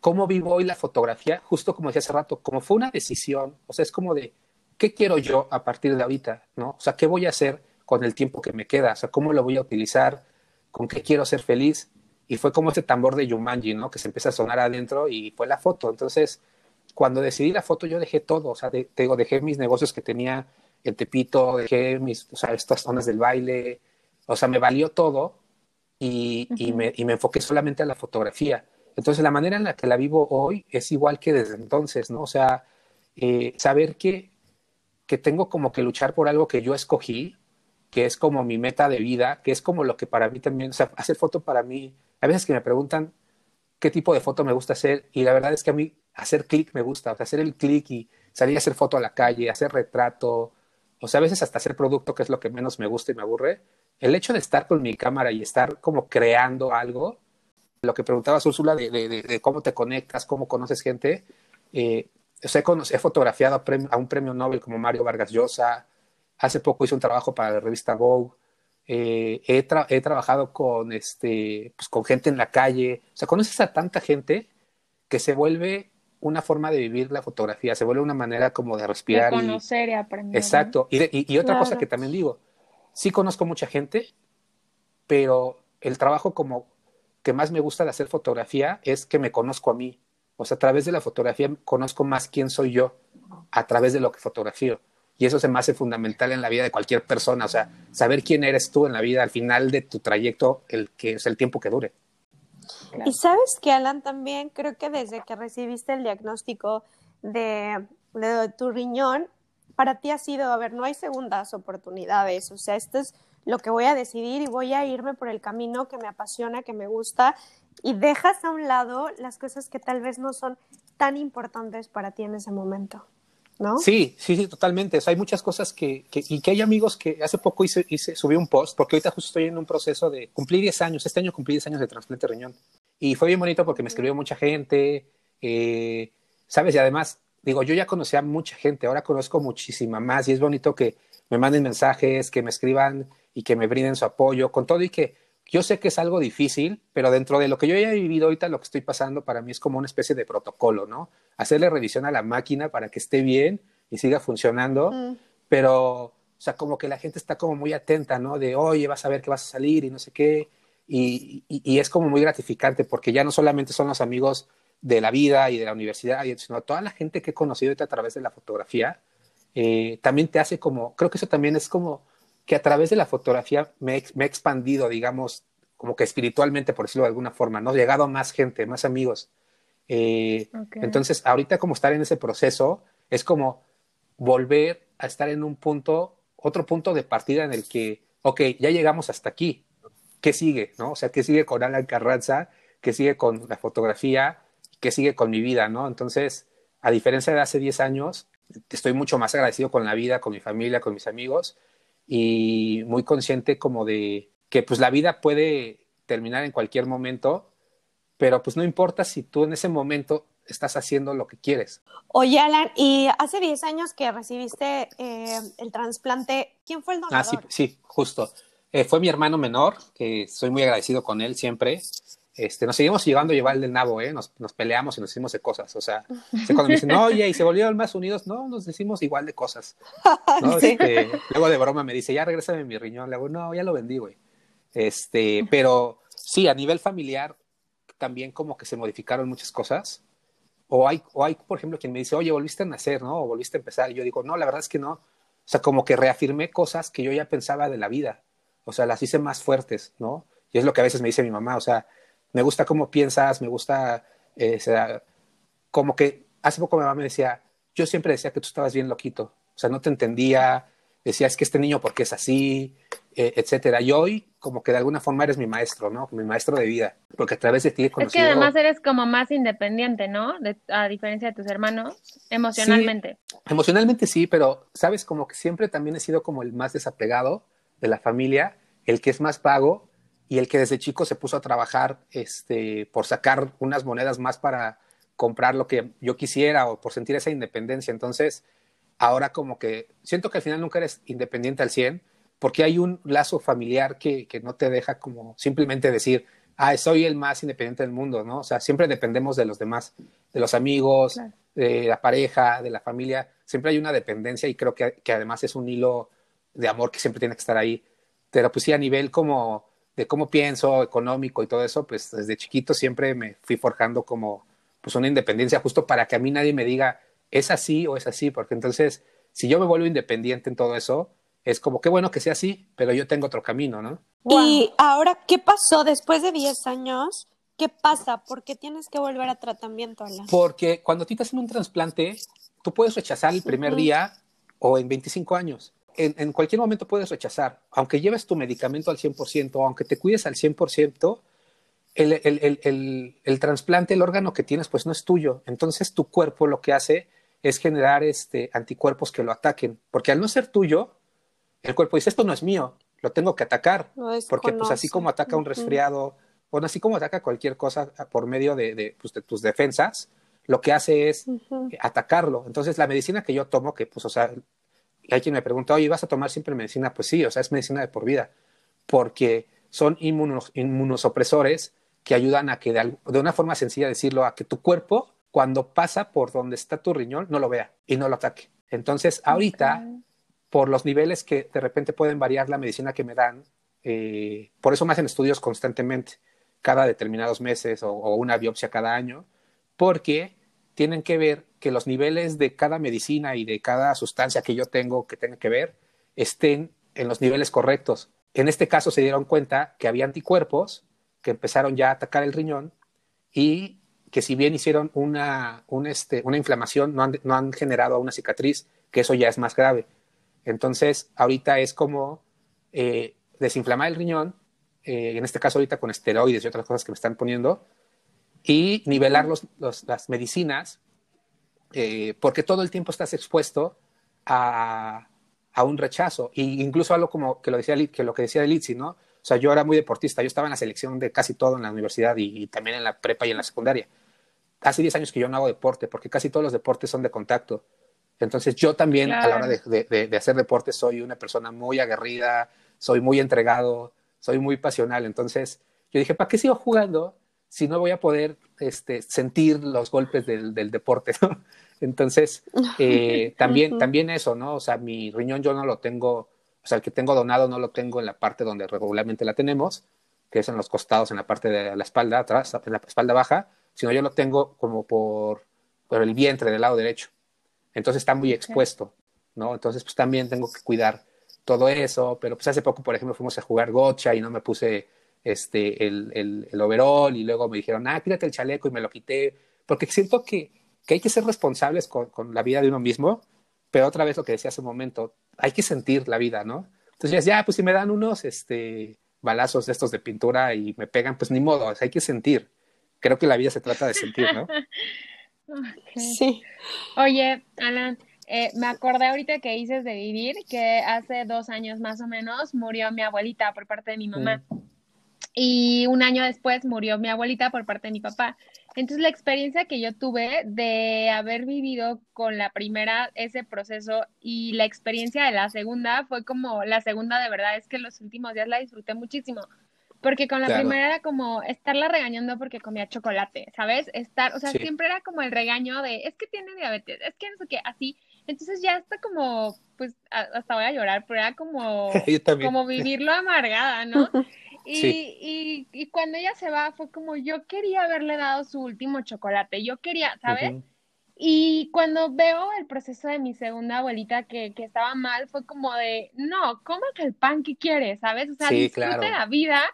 Speaker 3: ¿Cómo vivo hoy la fotografía? Justo como decía hace rato, como fue una decisión, o sea, es como de, ¿qué quiero yo a partir de ahorita? ¿No? O sea, ¿qué voy a hacer con el tiempo que me queda? O sea, ¿cómo lo voy a utilizar? ¿Con qué quiero ser feliz? Y fue como ese tambor de Yumanji, ¿no? Que se empieza a sonar adentro y fue la foto. Entonces, cuando decidí la foto, yo dejé todo, o sea, te digo, dejé mis negocios que tenía en Tepito, dejé mis, o sea, estas zonas del baile, o sea, me valió todo y, y, me, y me enfoqué solamente a la fotografía. Entonces, la manera en la que la vivo hoy es igual que desde entonces, ¿no? O sea, eh, saber que, que tengo como que luchar por algo que yo escogí, que es como mi meta de vida, que es como lo que para mí también, o sea, hacer foto para mí a veces que me preguntan qué tipo de foto me gusta hacer y la verdad es que a mí hacer clic me gusta, o sea, hacer el clic y salir a hacer foto a la calle, hacer retrato, o sea, a veces hasta hacer producto, que es lo que menos me gusta y me aburre. El hecho de estar con mi cámara y estar como creando algo, lo que preguntaba Úrsula de, de, cómo te conectas, cómo conoces gente, eh, o sea, he, fotografiado a, a, un premio Nobel como Mario Vargas Llosa, hace poco hice un trabajo para la revista Vogue, eh, he, trabajado con, este, pues, con gente en la calle, o sea, conoces a tanta gente que se vuelve una forma de vivir la fotografía, se vuelve una manera como de respirar.
Speaker 2: De conocer y, aprender.
Speaker 3: Exacto. Y, otra cosa que también digo, sí conozco mucha gente, pero el trabajo como que más me gusta de hacer fotografía es que me conozco a mí. O sea, a través de la fotografía conozco más quién soy yo, a través de lo que fotografío. Y eso se me hace fundamental en la vida de cualquier persona, o sea, saber quién eres tú en la vida al final de tu trayecto, el que es el tiempo que dure.
Speaker 1: Y sabes que, Alan, también creo que desde que recibiste el diagnóstico de, de tu riñón, para ti ha sido, a ver, no hay segundas oportunidades, o sea, esto es lo que voy a decidir y voy a irme por el camino que me apasiona, que me gusta, y dejas a un lado las cosas que tal vez no son tan importantes para ti en ese momento. ¿No?
Speaker 3: Sí, sí, sí, totalmente. O sea, hay muchas cosas que, y que hay amigos que hace poco hice, hice, subí un post, porque ahorita justo estoy en un proceso de cumplir 10 años, este año cumplí 10 años de trasplante de. Y fue bien bonito porque me escribió mucha gente, eh, ¿sabes? Y además, digo, yo ya conocía a mucha gente, ahora conozco muchísima más y es bonito que me manden mensajes, que me escriban y que me brinden su apoyo, con todo y que yo sé que es algo difícil, pero dentro de lo que yo ya he vivido ahorita, lo que estoy pasando para mí es como una especie de protocolo, ¿no? Hacerle revisión a la máquina para que esté bien y siga funcionando, mm. pero, o sea, como que la gente está como muy atenta, ¿no? De, oye, vas a ver que vas a salir y no sé qué, y, y, es como muy gratificante porque ya no solamente son los amigos de la vida y de la universidad, sino toda la gente que he conocido a través de la fotografía, eh, también te hace como, creo que eso también es como que a través de la fotografía me, me he expandido, digamos, como que espiritualmente, por decirlo de alguna forma, ¿no? He llegado a más gente, más amigos. Eh, entonces, ahorita como estar en ese proceso es como volver a estar en un punto, otro punto de partida en el que, ok, ya llegamos hasta aquí. ¿Qué sigue? ¿No? O sea, ¿qué sigue con Alan Carranza? ¿Qué sigue con la fotografía? ¿Qué sigue con mi vida? ¿No? Entonces, a diferencia de hace 10 años, estoy mucho más agradecido con la vida, con mi familia, con mis amigos y muy consciente como de que pues la vida puede terminar en cualquier momento, pero pues no importa si tú en ese momento estás haciendo lo que quieres.
Speaker 1: Oye, Alan, y hace 10 años que recibiste eh, el trasplante, ¿quién fue el donador?
Speaker 3: Ah, sí, sí justo. Eh, fue mi hermano menor, que soy muy agradecido con él siempre. Este, nos seguimos llevando a llevar el nabo, ¿eh? Nos, nos, peleamos y nos decimos de cosas. O sea, cuando me dicen, oye, y se volvieron más unidos, no, nos decimos igual de cosas. Este, luego de broma me dice, ya regrésame mi riñón. Le digo, no, ya lo vendí, güey. Este, pero sí, a nivel familiar también como que se modificaron muchas cosas. O hay, o hay, por ejemplo, quien me dice, oye, volviste a nacer, ¿no? O volviste a empezar. Y yo digo, no, la verdad es que no. O sea, como que reafirmé cosas que yo ya pensaba de la vida. O sea, las hice más fuertes, ¿no? Y es lo que a veces me dice mi mamá. O sea, me gusta cómo piensas, me gusta, eh, sea, como que hace poco mi mamá me decía, yo siempre decía que tú estabas bien loquito, o sea, no te entendía, decía, es que este niño, ¿por qué es así? Eh, etcétera. Y hoy, como que de alguna forma eres mi maestro, ¿no? Mi maestro de vida, porque a través de ti he conocido...
Speaker 2: Es que además eres como más independiente, ¿no? a diferencia de tus hermanos, emocionalmente.
Speaker 3: emocionalmente sí, pero, ¿sabes? Como que siempre también he sido como el más desapegado de la familia, el que es más pago y el que desde chico se puso a trabajar este, por sacar unas monedas más para comprar lo que yo quisiera o por sentir esa independencia. Entonces, ahora como que siento que al final nunca eres independiente al 100 porque hay un lazo familiar que, que no te deja como simplemente decir, ah, soy el más independiente del mundo, ¿no? O sea, siempre dependemos de los demás, de los amigos, de la pareja, de la familia. Siempre hay una dependencia y creo que, que además es un hilo de amor que siempre tiene que estar ahí. Pero pues sí, a nivel como de cómo pienso, económico y todo eso, pues desde chiquito siempre me fui forjando como pues una independencia justo para que a mí nadie me diga es así o es así, porque entonces si yo me vuelvo independiente en todo eso, es como qué bueno que sea así, pero yo tengo otro camino, ¿no?
Speaker 1: Y ahora, ¿qué pasó después de 10 años? ¿Qué pasa? ¿Por qué tienes que volver a tratamiento, Alan?
Speaker 3: Porque cuando a ti te hacen un trasplante, tú puedes rechazar el primer día o en 25 años en, cualquier momento puedes rechazar. Aunque lleves tu medicamento al 100%, aunque te cuides al 100%, el, el, el, el, trasplante, el órgano que tienes, pues no es tuyo. Entonces tu cuerpo lo que hace es generar este, anticuerpos que lo ataquen. Porque al no ser tuyo, el cuerpo dice, esto no es mío, lo tengo que atacar. porque pues así como ataca un resfriado, o así como ataca cualquier cosa por medio de, de, pues, de tus defensas, lo que hace es atacarlo. Entonces la medicina que yo tomo, que pues, o sea, hay quien me pregunta, oye, ¿vas a tomar siempre medicina? Pues sí, o sea, es medicina de por vida, porque son inmunos, inmunosopresores que ayudan a que, de, una forma sencilla decirlo, a que tu cuerpo, cuando pasa por donde está tu riñón, no lo vea y no lo ataque. Entonces, ahorita, por los niveles que de repente pueden variar la medicina que me dan, eh, por eso me hacen estudios constantemente, cada determinados meses o una biopsia cada año, porque tienen que ver que los niveles de cada medicina y de cada sustancia que yo tengo que tenga que ver estén en los niveles correctos. En este caso se dieron cuenta que había anticuerpos que empezaron ya a atacar el riñón y que si bien hicieron una, este, una inflamación, no han, no han generado una cicatriz, que eso ya es más grave. Entonces, ahorita es como eh, desinflamar el riñón, eh, en este caso ahorita con esteroides y otras cosas que me están poniendo, y nivelar los, las medicinas, eh, porque todo el tiempo estás expuesto a, a, un rechazo, e incluso algo como que lo, decía, que lo que decía Litsi, ¿no? O sea, yo era muy deportista, yo estaba en la selección de casi todo en la universidad y, también en la prepa y en la secundaria. Hace 10 años que yo no hago deporte, porque casi todos los deportes son de contacto. Entonces yo también a la hora de, de, de, hacer deporte soy una persona muy aguerrida, soy muy entregado, soy muy pasional. Entonces yo dije, ¿para qué sigo jugando si no voy a poder este, sentir los golpes del, del deporte? ¿no? Entonces eh, también, también eso, ¿no? O sea, mi riñón yo no lo tengo, o sea, el que tengo donado no lo tengo en la parte donde regularmente la tenemos, que es en los costados, en la parte de la espalda, atrás, en la espalda baja, sino yo lo tengo como por, por el vientre del lado derecho entonces está muy expuesto, ¿no? Entonces, pues también tengo que cuidar todo eso, pero pues hace poco, por ejemplo, fuimos a jugar gocha y no me puse este, el, el, el overall y luego me dijeron, ah, quítate el chaleco y me lo quité, porque siento que, que hay que ser responsables con, con, la vida de uno mismo, pero otra vez lo que decía hace un momento, hay que sentir la vida, ¿no? Entonces ya, pues si me dan unos este, balazos de estos de pintura y me pegan, pues ni modo, hay que sentir. Creo que la vida se trata de sentir, ¿no?
Speaker 2: Sí. Oye, Alan, eh, me acordé ahorita que dices de vivir que hace dos años más o menos murió mi abuelita por parte de mi mamá. Mm. Y un año después murió mi abuelita por parte de mi papá. Entonces la experiencia que yo tuve de haber vivido con la primera ese proceso y la experiencia de la segunda fue como la segunda de verdad es que los últimos días la disfruté muchísimo porque con la primera era como estarla regañando porque comía chocolate, ¿sabes? Estar, o sea, siempre era como el regaño de, es que tiene diabetes, es que no sé qué, así. Entonces ya está como, pues, hasta voy a llorar, pero era como, como vivirlo amargada, ¿no? Y, y, y, cuando ella se va, fue como, yo quería haberle dado su último chocolate, yo quería, ¿sabes? Y cuando veo el proceso de mi segunda abuelita que, que estaba mal, fue como de, no, cómate el pan que quieres, ¿sabes? O sea, disfrute la vida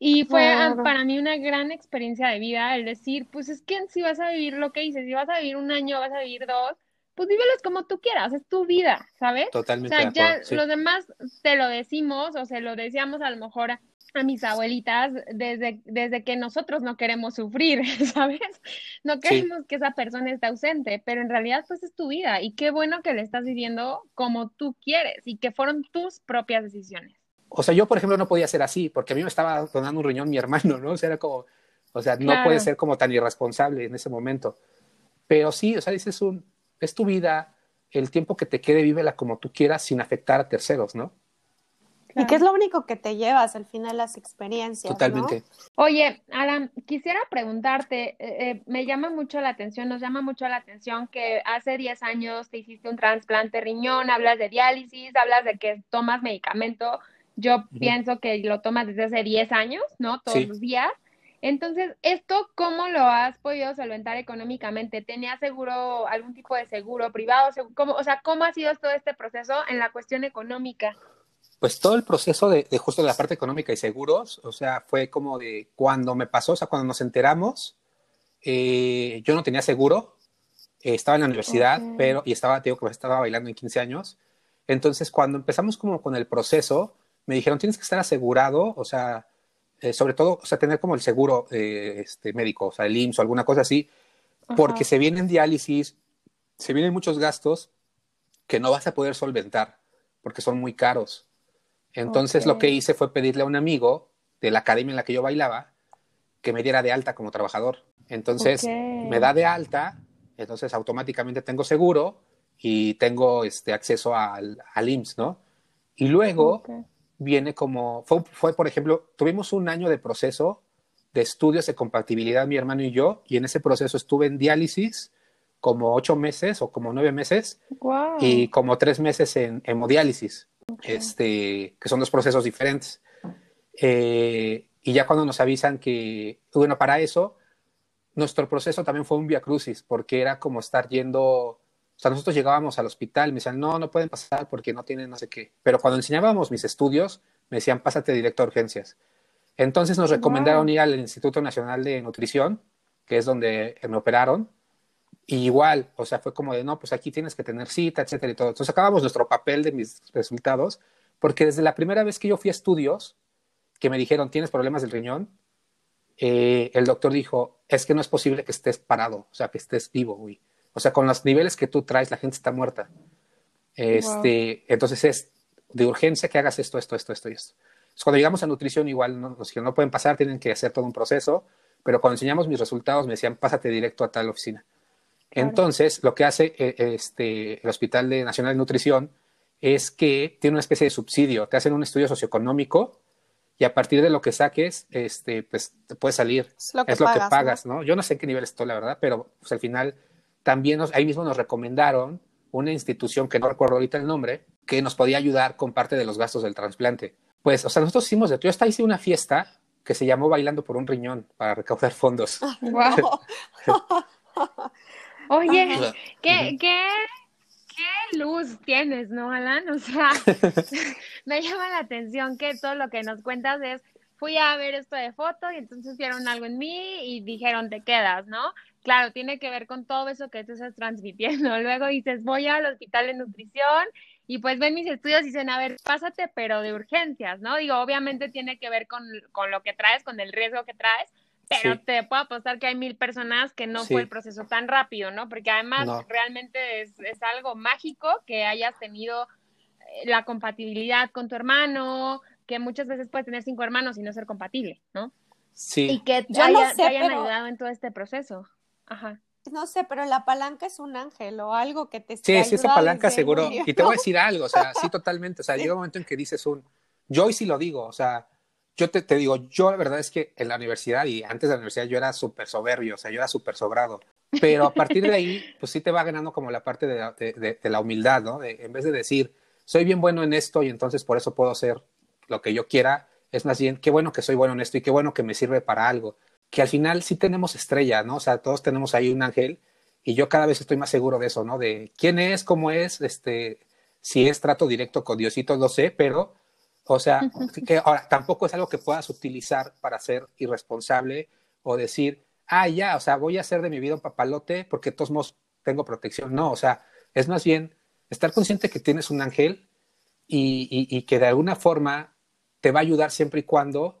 Speaker 2: y fue para mí una gran experiencia de vida el decir, pues es que si vas a vivir lo que dices, si vas a vivir un año, vas a vivir dos, pues vívelos como tú quieras, es tu vida, ¿sabes?
Speaker 3: Totalmente.
Speaker 2: O sea, ya los demás te lo decimos o se lo decíamos a lo mejor a, mis abuelitas desde, desde que nosotros no queremos sufrir, ¿sabes? No queremos que esa persona esté ausente, pero en realidad pues es tu vida y qué bueno que le estás viviendo como tú quieres y que fueron tus propias decisiones.
Speaker 3: O sea, yo, por ejemplo, no podía ser así, porque a mí me estaba donando un riñón mi hermano, ¿no? O sea, era como, o sea, no puede ser como tan irresponsable en ese momento. Pero sí, o sea, dices un, es tu vida, el tiempo que te quede, vívela como tú quieras sin afectar a terceros, ¿no?
Speaker 1: Y que es lo único que te llevas al final las experiencias.
Speaker 3: Totalmente.
Speaker 2: Oye, Alan, quisiera preguntarte, eh, eh, me llama mucho la atención, nos llama mucho la atención que hace 10 años te hiciste un trasplante riñón, hablas de diálisis, hablas de que tomas medicamento yo pienso que lo tomas desde hace 10 años, ¿no? Todos los días. Entonces, ¿esto cómo lo has podido solventar económicamente? ¿Tenías seguro, algún tipo de seguro privado? ¿Cómo, o sea, ¿cómo ha sido todo este proceso en la cuestión económica?
Speaker 3: Pues todo el proceso de, justo de la parte económica y seguros, o sea, fue como de cuando me pasó, o sea, cuando nos enteramos, eh, yo no tenía seguro, eh, estaba en la universidad, pero, y estaba, digo que estaba bailando en 15 años. Entonces, cuando empezamos como con el proceso, me dijeron, tienes que estar asegurado, o sea, eh, sobre todo, o sea, tener como el seguro eh, este, médico, o sea, el IMSS o alguna cosa así, porque se vienen diálisis, se vienen muchos gastos que no vas a poder solventar, porque son muy caros. Entonces lo que hice fue pedirle a un amigo de la academia en la que yo bailaba que me diera de alta como trabajador. Entonces me da de alta, entonces automáticamente tengo seguro y tengo este acceso al, al IMSS, ¿no? Y luego viene como, fue, fue, por ejemplo, tuvimos un año de proceso de estudios de compatibilidad mi hermano y yo, y en ese proceso estuve en diálisis como ocho meses o como nueve meses y como tres meses en hemodiálisis, este, que son dos procesos diferentes. Eh, y ya cuando nos avisan que, bueno, para eso, nuestro proceso también fue un via crucis, porque era como estar yendo sea, nosotros llegábamos al hospital, me decían, no, no pueden pasar porque no tienen no sé qué. Pero cuando enseñábamos mis estudios, me decían, pásate directo a urgencias. Entonces nos recomendaron ir al Instituto Nacional de Nutrición, que es donde me operaron, y igual, o sea, fue como de, no, pues aquí tienes que tener cita, etcétera y todo. Entonces acabamos nuestro papel de mis resultados, porque desde la primera vez que yo fui a estudios, que me dijeron, tienes problemas del riñón, eh, el doctor dijo, es que no es posible que estés parado, o sea, que estés vivo, güey. O sea, con los niveles que tú traes, la gente está muerta. Este, Entonces es de urgencia que hagas esto, esto, esto, esto y esto. cuando llegamos a nutrición, igual no, nos no pueden pasar, tienen que hacer todo un proceso, pero cuando enseñamos mis resultados me decían, pásate directo a tal oficina. Entonces, lo que hace eh, este, el Hospital de Nacional de Nutrición es que tiene una especie de subsidio, te hacen un estudio socioeconómico y a partir de lo que saques, este, pues te puede salir. Es lo que, pagas, ¿no? Yo no sé en qué nivel estoy, la verdad, pero pues, al final también nos, ahí mismo nos recomendaron una institución que no recuerdo ahorita el nombre, que nos podía ayudar con parte de los gastos del trasplante. Pues, o sea, nosotros hicimos de yo hasta hice una fiesta que se llamó Bailando por un riñón para recaudar fondos.
Speaker 2: ¡Wow! Oye, ¿qué, qué, qué luz tienes, ¿no, Alan? O sea, me llama la atención que todo lo que nos cuentas es, fui a ver esto de foto y entonces vieron algo en mí y dijeron, te quedas, ¿no? Claro, tiene que ver con todo eso que tú estás transmitiendo. Luego dices, voy al hospital de nutrición y pues ven mis estudios y dicen, a ver, pásate, pero de urgencias, ¿no? Digo, obviamente tiene que ver con, con lo que traes, con el riesgo que traes, pero te puedo apostar que hay mil personas que no fue el proceso tan rápido, ¿no? Porque además realmente es, es, algo mágico que hayas tenido eh, la compatibilidad con tu hermano, que muchas veces puedes tener cinco hermanos y no ser compatible, ¿no?
Speaker 3: Sí.
Speaker 2: Y que te, hayan ayudado en todo este proceso. Ajá.
Speaker 1: No sé, pero la palanca es un ángel o algo que te
Speaker 3: Sí, sí, esa palanca seguro. Y te voy a decir algo, o sea, sí, totalmente. O sea, llega un momento en que dices un. Yo hoy sí lo digo, o sea, yo te, te, digo, yo la verdad es que en la universidad y antes de la universidad yo era súper soberbio, o sea, yo era súper sobrado. Pero a partir de ahí, pues sí te va ganando como la parte de la, de, la humildad, ¿no? De, en vez de decir, soy bien bueno en esto y entonces por eso puedo hacer lo que yo quiera, es más bien, qué bueno que soy bueno en esto y qué bueno que me sirve para algo. Que al final sí tenemos estrella, ¿no? O sea, todos tenemos ahí un ángel y yo cada vez estoy más seguro de eso, ¿no? De quién es, cómo es, este, si es trato directo con Diosito, lo sé, pero o sea, que ahora tampoco es algo que puedas utilizar para ser irresponsable o decir, ah, ya, o sea, voy a hacer de mi vida un papalote porque de todos modos tengo protección. No, o sea, es más bien estar consciente que tienes un ángel y, que de alguna forma te va a ayudar siempre y cuando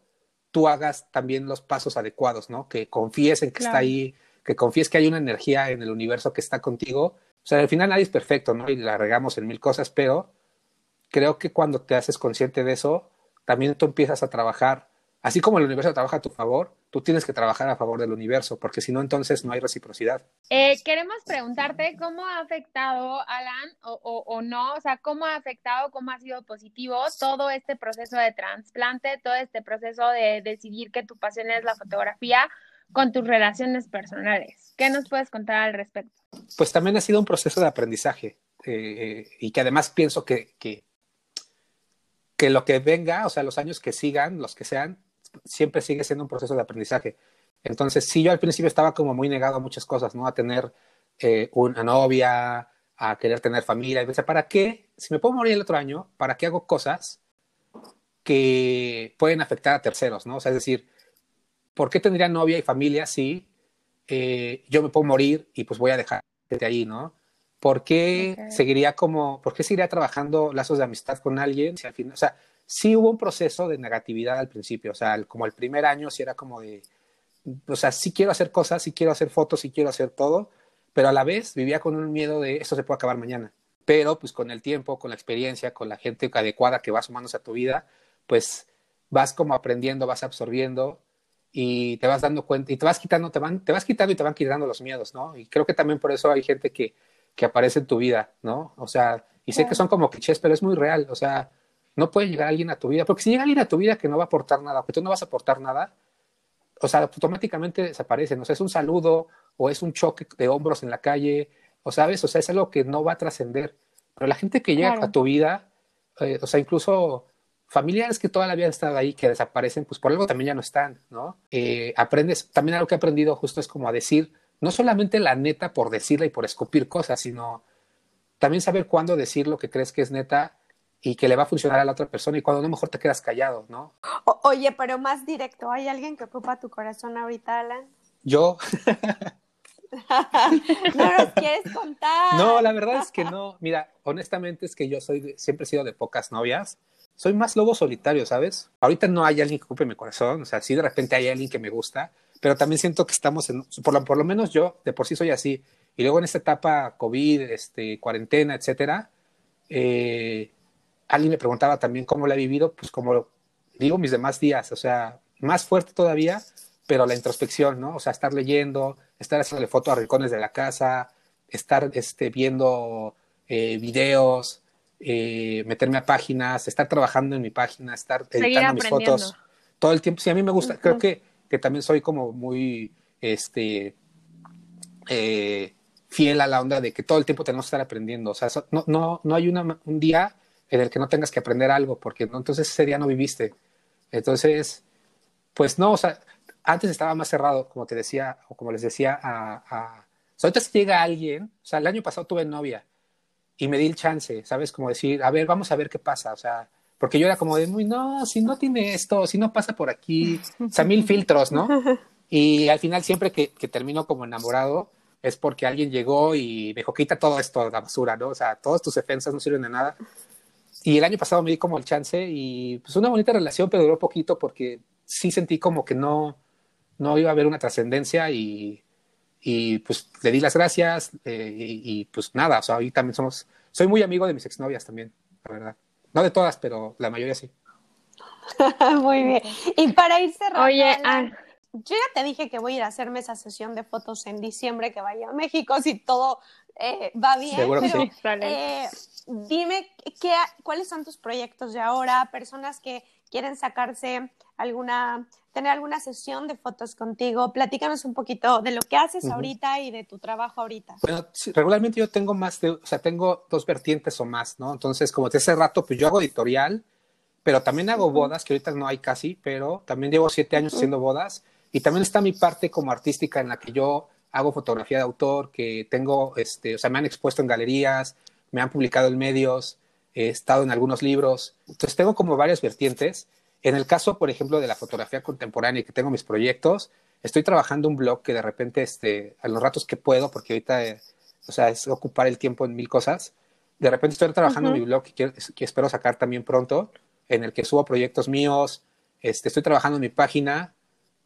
Speaker 3: tú hagas también los pasos adecuados, ¿no? Que confíes en que está ahí, que confíes que hay una energía en el universo que está contigo. O sea, al final nadie es perfecto, ¿no? Y la regamos en mil cosas, pero creo que cuando te haces consciente de eso, también tú empiezas a trabajar, así como el universo trabaja a tu favor, tú tienes que trabajar a favor del universo, porque si no, entonces no hay reciprocidad.
Speaker 2: Eh, queremos preguntarte cómo ha afectado, Alan, o, o, no, o sea, cómo ha afectado, cómo ha sido positivo todo este proceso de trasplante, todo este proceso de decidir que tu pasión es la fotografía con tus relaciones personales. ¿Qué nos puedes contar al respecto?
Speaker 3: Pues también ha sido un proceso de aprendizaje eh, y que además pienso que, que que lo que venga, o sea, los años que sigan, los que sean, siempre sigue siendo un proceso de aprendizaje. Entonces, sí, yo al principio estaba como muy negado a muchas cosas, ¿no? A tener eh, una novia, a querer tener familia. Y pensé, ¿para qué? Si me puedo morir el otro año, ¿para qué hago cosas que pueden afectar a terceros, ¿no? O sea, es decir, ¿por qué tendría novia y familia si eh, yo me puedo morir y pues voy a dejar de ahí, ¿no? ¿Por qué seguiría como, por qué seguiría trabajando lazos de amistad con alguien si al final, o sea, sí hubo un proceso de negatividad al principio, o sea, como el primer año sí era como de, o sea, sí quiero hacer cosas, sí quiero hacer fotos, sí quiero hacer todo, pero a la vez vivía con un miedo de eso se puede acabar mañana. Pero pues con el tiempo, con la experiencia, con la gente adecuada que va sumándose a tu vida, pues vas como aprendiendo, vas absorbiendo y te vas dando cuenta y te vas quitando, te van, te vas quitando y te van quitando los miedos, ¿no? Y creo que también por eso hay gente que que aparece en tu vida, ¿no? O sea, y sé que son como clichés, pero es muy real, o sea, no puede llegar alguien a tu vida, porque si llega alguien a tu vida que no va a aportar nada, que tú no vas a aportar nada, o sea, automáticamente desaparecen, o sea, es un saludo o es un choque de hombros en la calle, o sabes, o sea, es algo que no va a trascender. Pero la gente que llega a tu vida, eh, o sea, incluso familiares que toda la vida han estado ahí, que desaparecen, pues por algo también ya no están, ¿no? Eh, aprendes, también algo que he aprendido justo es como a decir, no solamente la neta por decirla y por escupir cosas, sino también saber cuándo decir lo que crees que es neta y que le va a funcionar a la otra persona y cuando no mejor te quedas callado, ¿no?
Speaker 1: oye, pero más directo, ¿hay alguien que ocupa tu corazón ahorita, Alan?
Speaker 3: Yo.
Speaker 1: no nos quieres contar.
Speaker 3: No, la verdad es que no. Mira, honestamente es que yo soy siempre he sido de pocas novias. Soy más lobo solitario, ¿sabes? Ahorita no hay alguien que ocupe mi corazón, o sea, sí de repente hay alguien que me gusta, pero también siento que estamos en, por lo, por lo menos yo de por sí soy así. Y luego en esta etapa COVID, este, cuarentena, etcétera, eh, alguien me preguntaba también cómo la he vivido, pues como digo mis demás días, o sea, más fuerte todavía, pero la introspección, ¿no? O sea, estar leyendo, estar haciendo fotos a rincones de la casa, estar este, viendo eh, videos, eh, meterme a páginas, estar trabajando en mi página, estar editando mis fotos todo el tiempo. Sí, a mí me gusta, creo que, que también soy como muy, este, eh, fiel a la onda de que todo el tiempo tenemos que estar aprendiendo. O sea, no, no, no hay un día en el que no tengas que aprender algo, porque ¿no? entonces ese día no viviste. Entonces, pues no, o sea, antes estaba más cerrado, como te decía, o como les decía a... a... ahorita si llega alguien, o sea, el año pasado tuve novia y me di el chance, ¿sabes? Como decir, a ver, vamos a ver qué pasa, o sea, porque yo era como de, muy, no, si no tiene esto, si no pasa por aquí, o sea, mil filtros, ¿no? Y al final siempre que, que termino como enamorado es porque alguien llegó y me dijo, quita todo esto la basura, ¿no? O sea, todas tus defensas no sirven de nada y el año pasado me di como el chance y pues una bonita relación, pero duró poquito porque sí sentí como que no, no iba a haber una trascendencia y, y, pues le di las gracias eh, y, pues nada, o sea, ahí también somos, soy muy amigo de mis exnovias también, la verdad. No de todas, pero la mayoría sí.
Speaker 1: muy bien. Y para ir cerrando,
Speaker 2: Oye,
Speaker 1: yo ya te dije que voy a ir a hacerme esa sesión de fotos en diciembre que vaya a México si todo eh, va bien.
Speaker 3: Seguro que sí.
Speaker 1: Eh, dime qué, cuáles son tus proyectos de ahora, personas que quieren sacarse alguna, tener alguna sesión de fotos contigo. Platícanos un poquito de lo que haces ahorita y de tu trabajo ahorita.
Speaker 3: Bueno, regularmente yo tengo más de, o sea, tengo dos vertientes o más, ¿no? Entonces, como te hace rato, pues yo hago editorial, pero también hago bodas, que ahorita no hay casi, pero también llevo siete años haciendo bodas. Y también está mi parte como artística en la que yo hago fotografía de autor, que tengo, este, o sea, me han expuesto en galerías, me han publicado en medios, he estado en algunos libros. Entonces tengo como varias vertientes. En el caso, por ejemplo, de la fotografía contemporánea, que tengo mis proyectos, estoy trabajando un blog que de repente, este, a los ratos que puedo, porque ahorita, eh, o sea, es ocupar el tiempo en mil cosas. De repente estoy trabajando en mi blog que, que, espero sacar también pronto, en el que subo proyectos míos. Este, estoy trabajando en mi página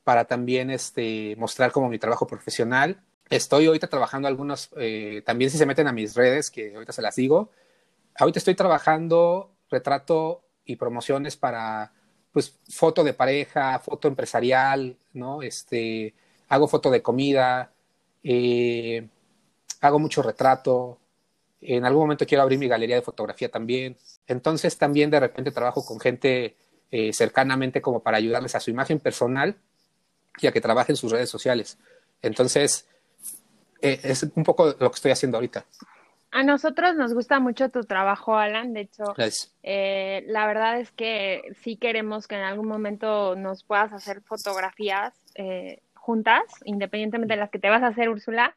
Speaker 3: para también este, mostrar como mi trabajo profesional. Estoy ahorita trabajando algunos, eh, también si se meten a mis redes, que ahorita se las digo, ahorita estoy trabajando retrato y promociones para, pues, foto de pareja, foto empresarial, ¿no? Este, hago foto de comida, eh, hago mucho retrato, en algún momento quiero abrir mi galería de fotografía también. Entonces también de repente trabajo con gente eh, cercanamente como para ayudarles a su imagen personal y a que trabajen sus redes sociales. Entonces, eh, es un poco lo que estoy haciendo ahorita.
Speaker 2: A nosotros nos gusta mucho tu trabajo, Alan. De hecho, eh, la verdad es que sí queremos que en algún momento nos puedas hacer fotografías eh, juntas, independientemente de las que te vas a hacer, Úrsula.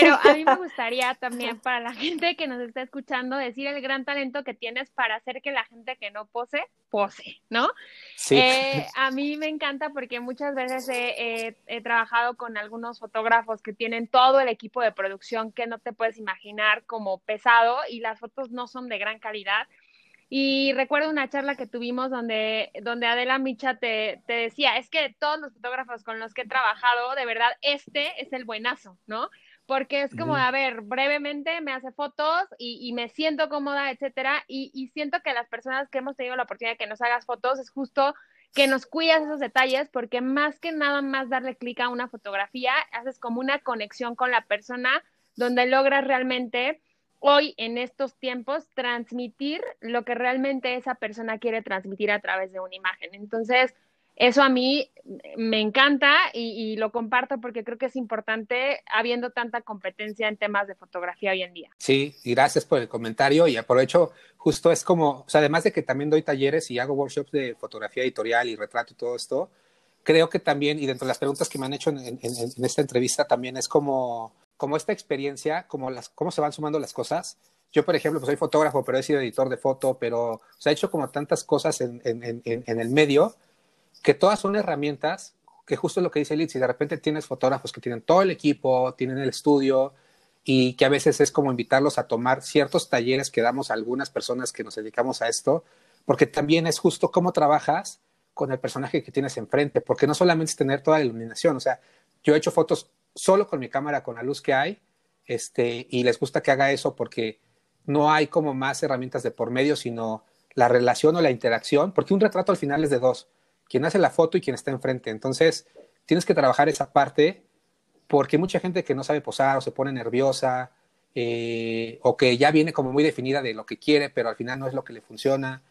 Speaker 2: Pero a mí me gustaría también para la gente que nos está escuchando decir el gran talento que tienes para hacer que la gente que no pose, pose, ¿no?
Speaker 3: Sí.
Speaker 2: Eh, a mí me encanta porque muchas veces he, he, trabajado con algunos fotógrafos que tienen todo el equipo de producción que no te puedes imaginar como pesado y las fotos no son de gran calidad. Y recuerdo una charla que tuvimos donde, donde Adela Micha te, te decía, es que todos los fotógrafos con los que he trabajado, de verdad, este es el buenazo, ¿no? Porque es como, a ver, brevemente me hace fotos y, y me siento cómoda, etcétera, y, y, siento que las personas que hemos tenido la oportunidad de que nos hagas fotos es justo que nos cuidas esos detalles, porque más que nada más darle clic a una fotografía, haces como una conexión con la persona donde logras realmente hoy en estos tiempos transmitir lo que realmente esa persona quiere transmitir a través de una imagen. Entonces, eso a mí me encanta y, y, lo comparto porque creo que es importante habiendo tanta competencia en temas de fotografía hoy en día.
Speaker 3: Sí, y gracias por el comentario y aprovecho, justo es como, o sea, además de que también doy talleres y hago workshops de fotografía editorial y retrato y todo esto, creo que también, y dentro de las preguntas que me han hecho en, en, en esta entrevista, también es como, como esta experiencia, como las, cómo se van sumando las cosas. yo, por ejemplo, pues soy fotógrafo, pero he sido editor de foto, pero o sea, he hecho como tantas cosas en, en, el medio que todas son herramientas que justo lo que dice Liz, si de repente tienes fotógrafos que tienen todo el equipo, tienen el estudio y que a veces es como invitarlos a tomar ciertos talleres que damos a algunas personas que nos dedicamos a esto, porque también es justo cómo trabajas con el personaje que tienes enfrente, porque no solamente es tener toda la iluminación, o sea, yo he hecho fotos solo con mi cámara, con la luz que hay, este, y les gusta que haga eso porque no hay como más herramientas de por medio, sino la relación o la interacción, porque un retrato al final es de dos, quien hace la foto y quien está enfrente. Entonces, tienes que trabajar esa parte porque mucha gente que no sabe posar o se pone nerviosa eh, o que ya viene como muy definida de lo que quiere, pero al final no es lo que le funciona.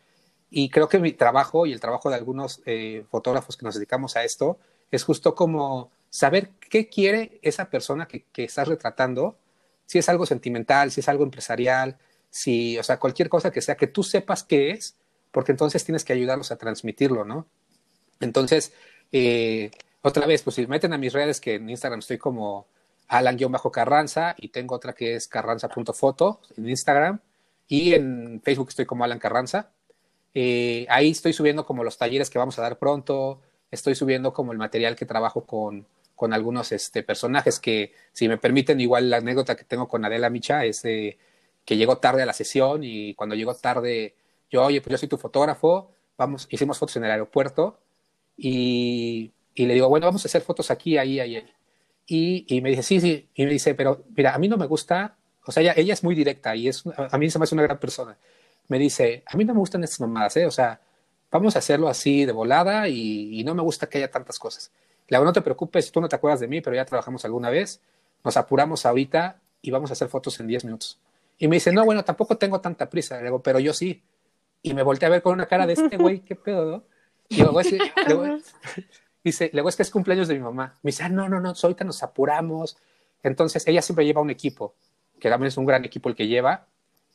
Speaker 3: Y creo que mi trabajo y el trabajo de algunos eh, fotógrafos que nos dedicamos a esto es justo como saber qué quiere esa persona que, que estás retratando, si es algo sentimental, si es algo empresarial, si, o sea, cualquier cosa que sea, que tú sepas qué es, porque entonces tienes que ayudarlos a transmitirlo, ¿no? Entonces, eh, otra vez, pues si meten a mis redes, que en Instagram estoy como Alan-Carranza y tengo otra que es carranza.foto en Instagram y en Facebook estoy como Alan Carranza. Eh, ahí estoy subiendo como los talleres que vamos a dar pronto, estoy subiendo como el material que trabajo con, con algunos este, personajes que, si me permiten, igual la anécdota que tengo con Adela Micha es que llegó tarde a la sesión y cuando llegó tarde, yo, oye, pues yo soy tu fotógrafo, vamos, hicimos fotos en el aeropuerto y, y le digo, bueno, vamos a hacer fotos aquí, ahí, ahí, ahí. Y, y, me dice, sí, sí, y me dice, pero mira, a mí no me gusta, o sea, ella, ella es muy directa y es, a mí se me hace una gran persona. Me dice, a mí no me gustan estas mamadas, ¿eh? O sea, vamos a hacerlo así de volada y, y no me gusta que haya tantas cosas. Le digo, no te preocupes, tú no te acuerdas de mí, pero ya trabajamos alguna vez, nos apuramos ahorita y vamos a hacer fotos en 10 minutos. Y me dice, no, bueno, tampoco tengo tanta prisa. Le digo, pero yo sí. Y me volteé a ver con una cara de este güey, ¿qué pedo, no? Y luego es, luego, dice, luego es que es cumpleaños de mi mamá. Me dice, ah, no, no, no, ahorita nos apuramos. Entonces, ella siempre lleva un equipo, que también es un gran equipo el que lleva.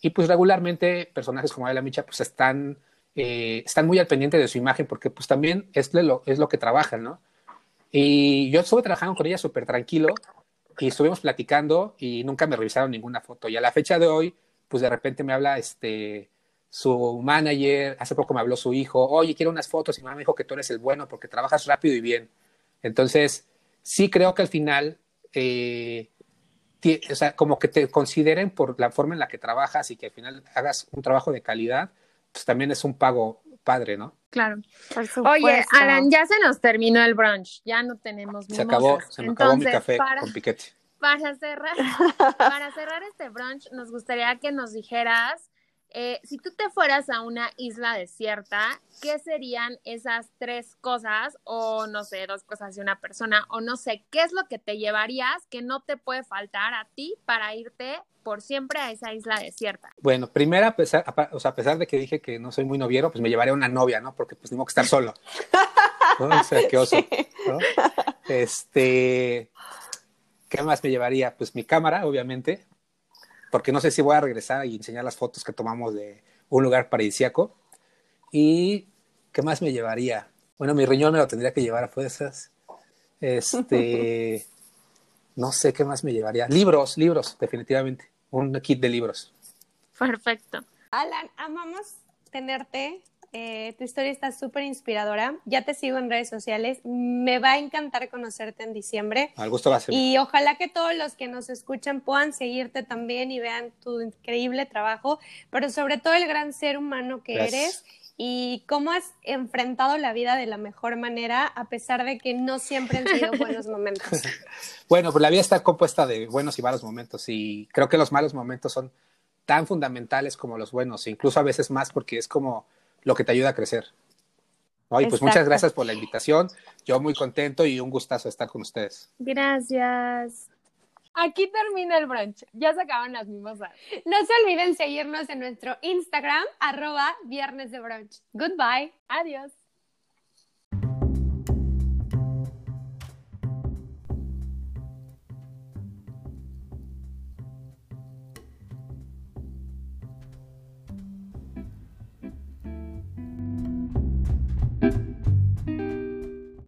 Speaker 3: Y pues regularmente personajes como Adela Micha pues están, eh, están muy al pendiente de su imagen porque pues también es lo, es lo que trabajan, ¿no? Y yo estuve trabajando con ella súper tranquilo y estuvimos platicando y nunca me revisaron ninguna foto. Y a la fecha de hoy, pues de repente me habla este su manager, hace poco me habló su hijo, oye, quiero unas fotos y mi mamá me dijo que tú eres el bueno porque trabajas rápido y bien. Entonces, sí creo que al final, eh, o sea, como que te consideren por la forma en la que trabajas y que al final hagas un trabajo de calidad, pues también es un pago padre, ¿no?
Speaker 2: Claro. Oye, Alan, ya se nos terminó el brunch, ya no tenemos
Speaker 3: Se acabó, se me acabó mi café con piquete.
Speaker 2: Para cerrar, para cerrar este brunch, nos gustaría que nos dijeras eh, si tú te fueras a una isla desierta, ¿qué serían esas tres cosas? O no sé, dos cosas de una persona, o no sé, ¿qué es lo que te llevarías que no te puede faltar a ti para irte por siempre a esa isla desierta?
Speaker 3: Bueno, primero, a pesar, o sea, a pesar de que dije que no soy muy noviero, pues me llevaría una novia, ¿no? Porque pues tengo que estar solo. ¿no? O sea, qué oso. ¿no? Este, ¿qué más me llevaría? Pues mi cámara, obviamente, porque no sé si voy a regresar y enseñar las fotos que tomamos de un lugar paradisíaco. ¿Y qué más me llevaría? Bueno, mi riñón me lo tendría que llevar a fuerzas. Este, no sé qué más me llevaría. Libros, libros, definitivamente. Un kit de libros.
Speaker 2: Perfecto.
Speaker 1: Alan, amamos tenerte eh, tu historia está súper inspiradora. Ya te sigo en redes sociales. Me va a encantar conocerte en diciembre.
Speaker 3: Al gusto va a ser.
Speaker 1: Y ojalá que todos los que nos escuchan puedan seguirte también y vean tu increíble trabajo, pero sobre todo el gran ser humano que eres y cómo has enfrentado la vida de la mejor manera a pesar de que no siempre han sido buenos momentos.
Speaker 3: bueno, pues la vida está compuesta de buenos y malos momentos y creo que los malos momentos son tan fundamentales como los buenos, incluso a veces más porque es como lo que te ayuda a crecer. Y pues muchas gracias por la invitación. Yo muy contento y un gustazo estar con ustedes.
Speaker 2: Gracias. Aquí termina el brunch. Ya se acaban las mimosas.
Speaker 1: No se olviden seguirnos en nuestro Instagram, arroba viernes de brunch. Goodbye.
Speaker 2: Adiós.